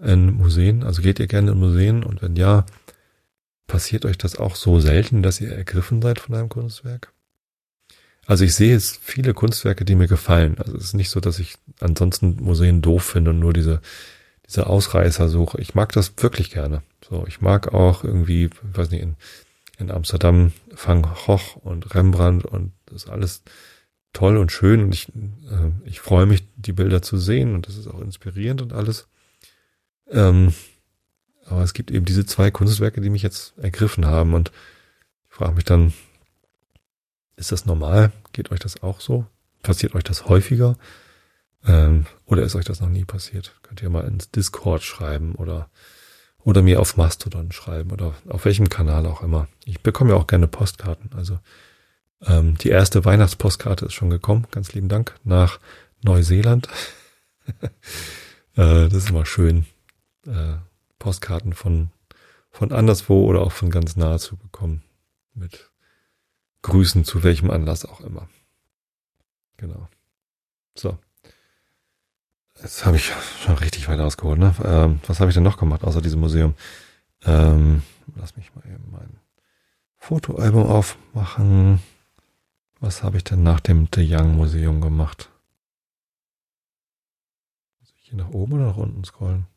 in Museen? Also geht ihr gerne in Museen und wenn ja, passiert euch das auch so selten, dass ihr ergriffen seid von einem Kunstwerk? Also ich sehe jetzt viele Kunstwerke, die mir gefallen. Also es ist nicht so, dass ich ansonsten Museen doof finde und nur diese diese Ausreißersuche. Ich mag das wirklich gerne. So, ich mag auch irgendwie, weiß nicht, in, in Amsterdam Van Gogh und Rembrandt und das ist alles toll und schön und ich, äh, ich freue mich, die Bilder zu sehen und das ist auch inspirierend und alles. Ähm, aber es gibt eben diese zwei Kunstwerke, die mich jetzt ergriffen haben und ich frage mich dann, ist das normal? Geht euch das auch so? Passiert euch das häufiger? Ähm, oder ist euch das noch nie passiert? Könnt ihr mal ins Discord schreiben oder, oder mir auf Mastodon schreiben oder auf welchem Kanal auch immer. Ich bekomme ja auch gerne Postkarten. Also ähm, die erste Weihnachtspostkarte ist schon gekommen. Ganz lieben Dank nach Neuseeland. äh, das ist immer schön, äh, Postkarten von, von anderswo oder auch von ganz nahe zu bekommen. Mit Grüßen zu welchem Anlass auch immer. Genau. So. Jetzt habe ich schon richtig weit ausgeholt, ne? Ähm, was habe ich denn noch gemacht, außer diesem Museum? Ähm, lass mich mal eben mein Fotoalbum aufmachen. Was habe ich denn nach dem The Young Museum gemacht? Muss ich hier nach oben oder nach unten scrollen?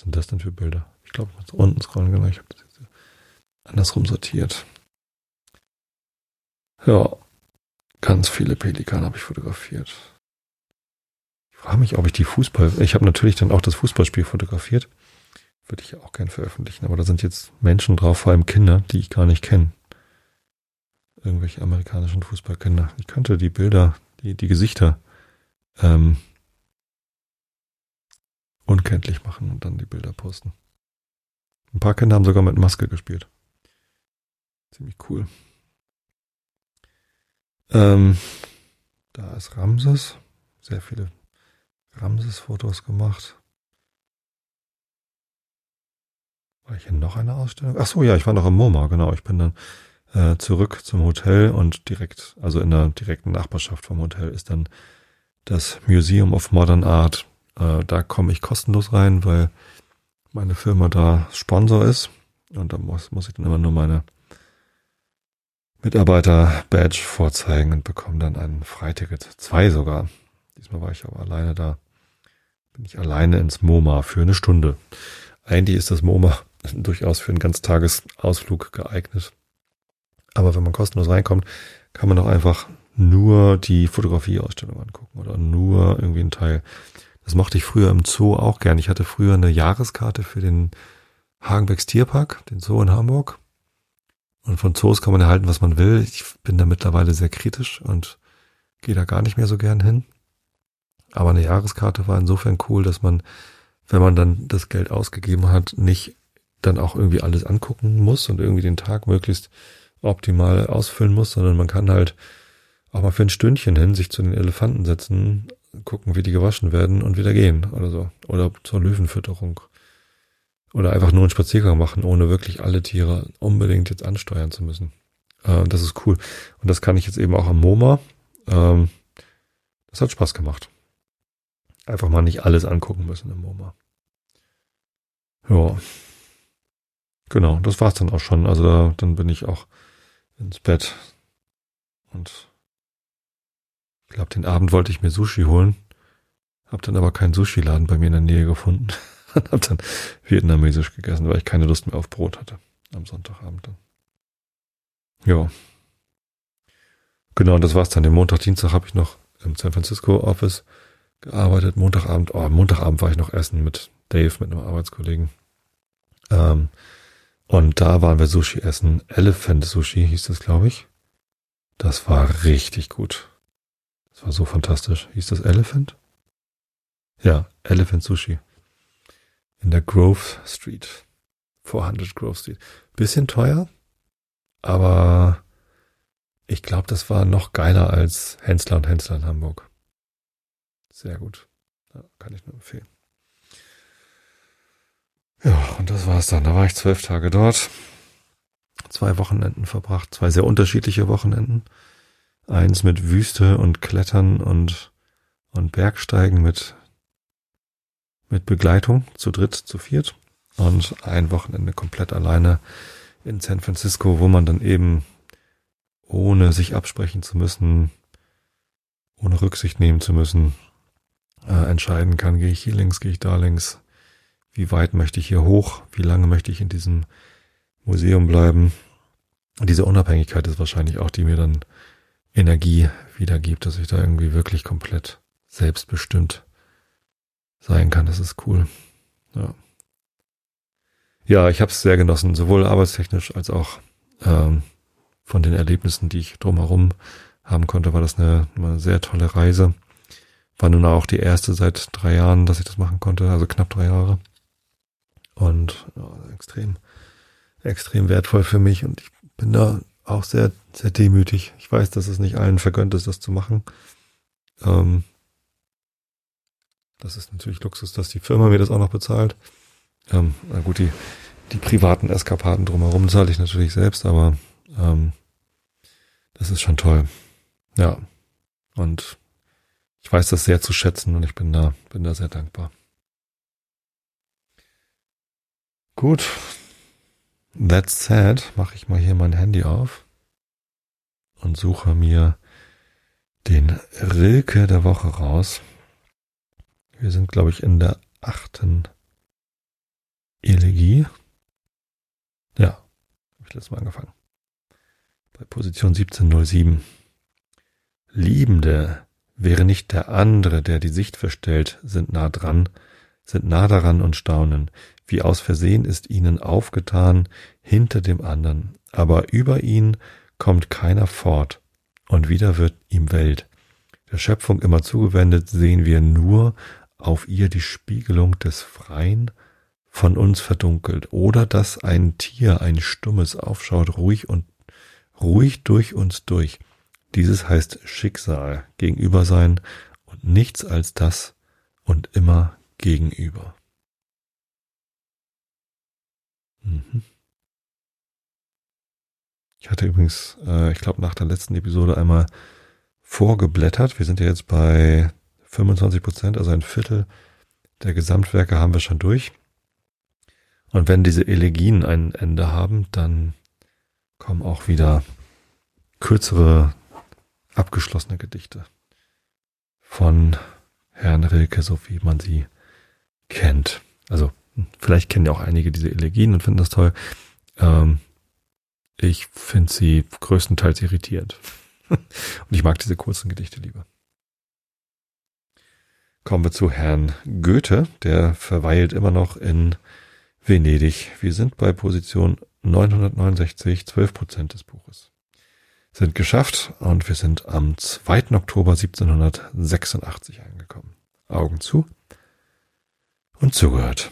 Sind das denn für Bilder? Ich glaube, ich muss unten scrollen, genau. Ich habe das jetzt andersrum sortiert. Ja, Ganz viele Pelikane habe ich fotografiert. Ich frage mich, ob ich die Fußball. Ich habe natürlich dann auch das Fußballspiel fotografiert. Würde ich ja auch gern veröffentlichen, aber da sind jetzt Menschen drauf, vor allem Kinder, die ich gar nicht kenne. Irgendwelche amerikanischen Fußballkinder. Ich könnte die Bilder, die, die Gesichter ähm, unkenntlich machen und dann die Bilder posten. Ein paar Kinder haben sogar mit Maske gespielt. Ziemlich cool. Ähm, da ist Ramses. Sehr viele Ramses-Fotos gemacht. War ich in noch eine Ausstellung? Ach so, ja, ich war noch im MoMA, genau. Ich bin dann äh, zurück zum Hotel und direkt, also in der direkten Nachbarschaft vom Hotel ist dann das Museum of Modern Art. Äh, da komme ich kostenlos rein, weil meine Firma da Sponsor ist. Und da muss, muss ich dann immer nur meine Mitarbeiter-Badge vorzeigen und bekomme dann ein Freiticket. Zwei sogar. Diesmal war ich aber alleine da. Bin ich alleine ins MoMA für eine Stunde. Eigentlich ist das MoMA durchaus für einen Ganztagesausflug geeignet. Aber wenn man kostenlos reinkommt, kann man doch einfach nur die Fotografieausstellung angucken oder nur irgendwie einen Teil. Das mochte ich früher im Zoo auch gern. Ich hatte früher eine Jahreskarte für den Hagenbecks Tierpark, den Zoo in Hamburg. Und von Zoos kann man erhalten, was man will. Ich bin da mittlerweile sehr kritisch und gehe da gar nicht mehr so gern hin. Aber eine Jahreskarte war insofern cool, dass man, wenn man dann das Geld ausgegeben hat, nicht dann auch irgendwie alles angucken muss und irgendwie den Tag möglichst optimal ausfüllen muss, sondern man kann halt auch mal für ein Stündchen hin sich zu den Elefanten setzen, gucken, wie die gewaschen werden und wieder gehen oder so. Oder zur Löwenfütterung. Oder einfach nur einen Spaziergang machen, ohne wirklich alle Tiere unbedingt jetzt ansteuern zu müssen. Äh, das ist cool. Und das kann ich jetzt eben auch am MoMA. Ähm, das hat Spaß gemacht. Einfach mal nicht alles angucken müssen im MoMA. Ja. Genau, das war's dann auch schon. Also da, dann bin ich auch ins Bett. Und ich glaube, den Abend wollte ich mir Sushi holen. Hab dann aber keinen Sushi-Laden bei mir in der Nähe gefunden. und hab dann vietnamesisch gegessen, weil ich keine Lust mehr auf Brot hatte. Am Sonntagabend dann. Ja. Genau, und das war's dann. Den Montag, Dienstag habe ich noch im San Francisco Office gearbeitet. Montagabend, oh, Montagabend war ich noch essen mit Dave, mit einem Arbeitskollegen. Ähm, und da waren wir Sushi essen. Elephant Sushi hieß das, glaube ich. Das war richtig gut. Das war so fantastisch. Hieß das Elephant? Ja, Elephant Sushi. In der Grove Street. 400 Grove Street. Bisschen teuer, aber ich glaube, das war noch geiler als Hensler und Hensler in Hamburg. Sehr gut. Ja, kann ich nur empfehlen. Ja, und das war's dann. Da war ich zwölf Tage dort. Zwei Wochenenden verbracht, zwei sehr unterschiedliche Wochenenden. Eins mit Wüste und Klettern und, und Bergsteigen mit, mit Begleitung, zu dritt, zu viert. Und ein Wochenende komplett alleine in San Francisco, wo man dann eben ohne sich absprechen zu müssen, ohne Rücksicht nehmen zu müssen, äh, entscheiden kann, gehe ich hier links, gehe ich da links, wie weit möchte ich hier hoch, wie lange möchte ich in diesem Museum bleiben. Und diese Unabhängigkeit ist wahrscheinlich auch, die mir dann Energie wiedergibt, dass ich da irgendwie wirklich komplett selbstbestimmt sein kann. Das ist cool. Ja, ja ich habe es sehr genossen, sowohl arbeitstechnisch als auch ähm, von den Erlebnissen, die ich drumherum haben konnte, war das eine, eine sehr tolle Reise. War nun auch die erste seit drei Jahren, dass ich das machen konnte, also knapp drei Jahre. Und ja, extrem, extrem wertvoll für mich. Und ich bin da auch sehr, sehr demütig. Ich weiß, dass es nicht allen vergönnt ist, das zu machen. Ähm, das ist natürlich Luxus, dass die Firma mir das auch noch bezahlt. Ähm, na gut, die, die privaten Eskapaden drumherum zahle ich natürlich selbst, aber ähm, das ist schon toll. Ja. Und ich weiß das sehr zu schätzen und ich bin da, bin da sehr dankbar. Gut. That said, mache ich mal hier mein Handy auf und suche mir den Rilke der Woche raus. Wir sind, glaube ich, in der achten Elegie. Ja, habe ich letztes Mal angefangen. Bei Position 1707. Liebende, Wäre nicht der andere, der die Sicht verstellt, sind nah dran, sind nah daran und staunen, wie aus Versehen ist ihnen aufgetan hinter dem anderen, aber über ihn kommt keiner fort, und wieder wird ihm Welt. Der Schöpfung immer zugewendet sehen wir nur auf ihr die Spiegelung des Freien von uns verdunkelt, oder dass ein Tier, ein Stummes aufschaut, ruhig und ruhig durch uns durch, dieses heißt Schicksal, gegenüber sein und nichts als das und immer gegenüber. Mhm. Ich hatte übrigens, äh, ich glaube, nach der letzten Episode einmal vorgeblättert. Wir sind ja jetzt bei 25 Prozent, also ein Viertel der Gesamtwerke haben wir schon durch. Und wenn diese Elegien ein Ende haben, dann kommen auch wieder kürzere, abgeschlossene Gedichte von Herrn Rilke, so wie man sie kennt. Also vielleicht kennen ja auch einige diese Elegien und finden das toll. Ähm, ich finde sie größtenteils irritierend. und ich mag diese kurzen Gedichte lieber. Kommen wir zu Herrn Goethe, der verweilt immer noch in Venedig. Wir sind bei Position 969, 12 Prozent des Buches. Sind geschafft und wir sind am 2. Oktober 1786 angekommen. Augen zu und zugehört.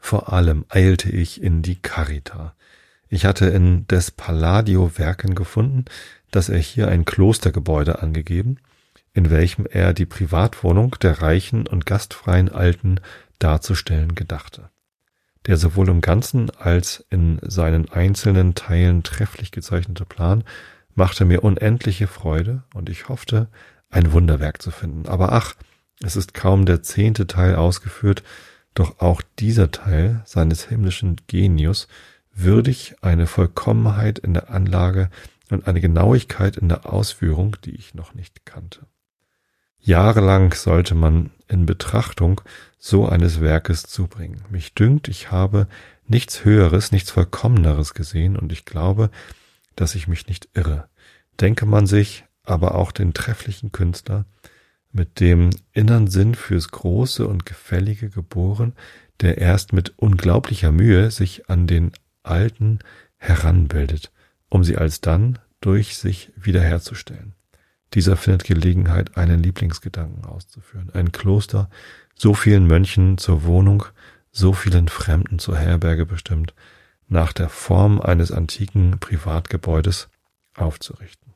Vor allem eilte ich in die Carita. Ich hatte in des Palladio Werken gefunden, dass er hier ein Klostergebäude angegeben, in welchem er die Privatwohnung der reichen und gastfreien Alten darzustellen gedachte der sowohl im Ganzen als in seinen einzelnen Teilen trefflich gezeichnete Plan machte mir unendliche Freude und ich hoffte, ein Wunderwerk zu finden. Aber ach, es ist kaum der zehnte Teil ausgeführt, doch auch dieser Teil seines himmlischen Genius würdig eine Vollkommenheit in der Anlage und eine Genauigkeit in der Ausführung, die ich noch nicht kannte. Jahrelang sollte man in Betrachtung so eines Werkes zubringen. Mich dünkt, ich habe nichts Höheres, nichts Vollkommeneres gesehen und ich glaube, dass ich mich nicht irre. Denke man sich aber auch den trefflichen Künstler mit dem innern Sinn fürs Große und Gefällige geboren, der erst mit unglaublicher Mühe sich an den Alten heranbildet, um sie alsdann durch sich wiederherzustellen. Dieser findet Gelegenheit, einen Lieblingsgedanken auszuführen. Ein Kloster so vielen Mönchen zur Wohnung, so vielen Fremden zur Herberge bestimmt, nach der Form eines antiken Privatgebäudes aufzurichten.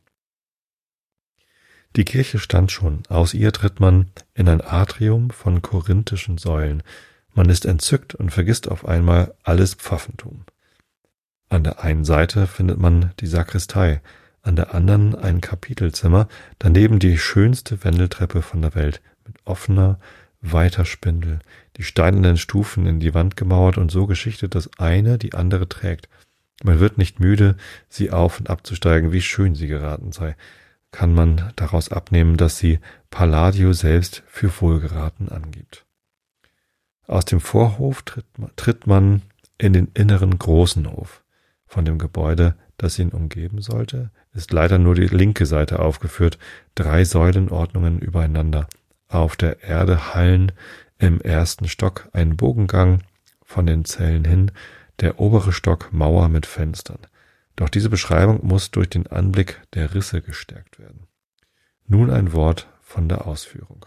Die Kirche stand schon, aus ihr tritt man in ein Atrium von korinthischen Säulen, man ist entzückt und vergisst auf einmal alles Pfaffentum. An der einen Seite findet man die Sakristei, an der anderen ein Kapitelzimmer, daneben die schönste Wendeltreppe von der Welt mit offener, weiter Spindel, die steinernen Stufen in die Wand gemauert und so geschichtet, dass eine die andere trägt. Man wird nicht müde, sie auf und abzusteigen, wie schön sie geraten sei. Kann man daraus abnehmen, dass sie Palladio selbst für wohlgeraten angibt. Aus dem Vorhof tritt tritt man in den inneren großen Hof. Von dem Gebäude, das ihn umgeben sollte, ist leider nur die linke Seite aufgeführt, drei Säulenordnungen übereinander auf der Erde hallen im ersten Stock ein Bogengang von den Zellen hin, der obere Stock Mauer mit Fenstern. Doch diese Beschreibung muss durch den Anblick der Risse gestärkt werden. Nun ein Wort von der Ausführung.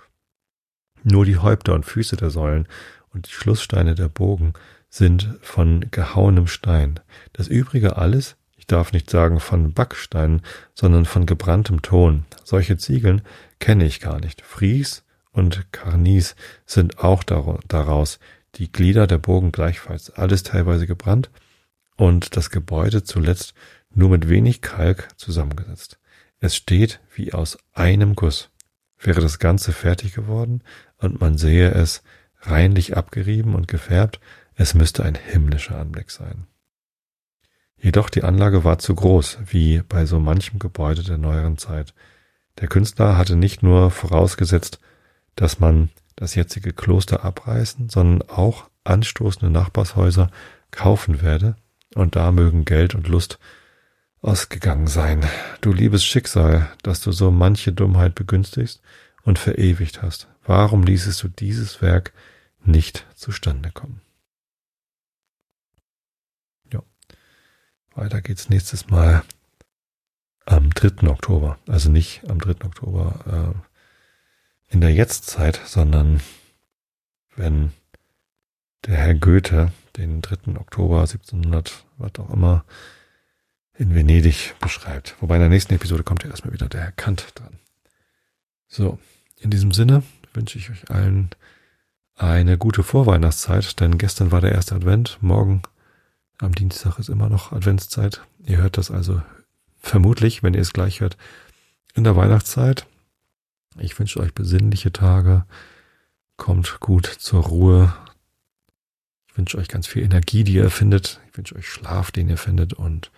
Nur die Häupter und Füße der Säulen und die Schlusssteine der Bogen sind von gehauenem Stein. Das übrige alles, ich darf nicht sagen von Backsteinen, sondern von gebranntem Ton. Solche Ziegeln kenne ich gar nicht. Fries und Karnies sind auch daraus, die Glieder der Burgen gleichfalls, alles teilweise gebrannt und das Gebäude zuletzt nur mit wenig Kalk zusammengesetzt. Es steht wie aus einem Guss. Wäre das Ganze fertig geworden und man sehe es reinlich abgerieben und gefärbt, es müsste ein himmlischer Anblick sein. Jedoch die Anlage war zu groß, wie bei so manchem Gebäude der neueren Zeit. Der Künstler hatte nicht nur vorausgesetzt, dass man das jetzige Kloster abreißen, sondern auch anstoßende Nachbarshäuser kaufen werde, und da mögen Geld und Lust ausgegangen sein. Du liebes Schicksal, dass du so manche Dummheit begünstigst und verewigt hast. Warum ließest du dieses Werk nicht zustande kommen? Ja. Weiter geht's nächstes Mal am 3. Oktober. Also nicht am 3. Oktober, äh, in der Jetztzeit, sondern wenn der Herr Goethe den 3. Oktober 1700, was auch immer, in Venedig beschreibt. Wobei in der nächsten Episode kommt ja erstmal wieder der Herr Kant dran. So, in diesem Sinne wünsche ich euch allen eine gute Vorweihnachtszeit, denn gestern war der erste Advent, morgen am Dienstag ist immer noch Adventszeit. Ihr hört das also vermutlich, wenn ihr es gleich hört, in der Weihnachtszeit. Ich wünsche euch besinnliche Tage. Kommt gut zur Ruhe. Ich wünsche euch ganz viel Energie, die ihr findet. Ich wünsche euch Schlaf, den ihr findet. Und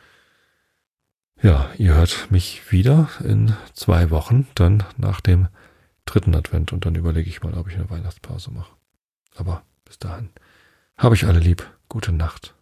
ja, ihr hört mich wieder in zwei Wochen, dann nach dem dritten Advent. Und dann überlege ich mal, ob ich eine Weihnachtspause mache. Aber bis dahin habe ich alle lieb. Gute Nacht.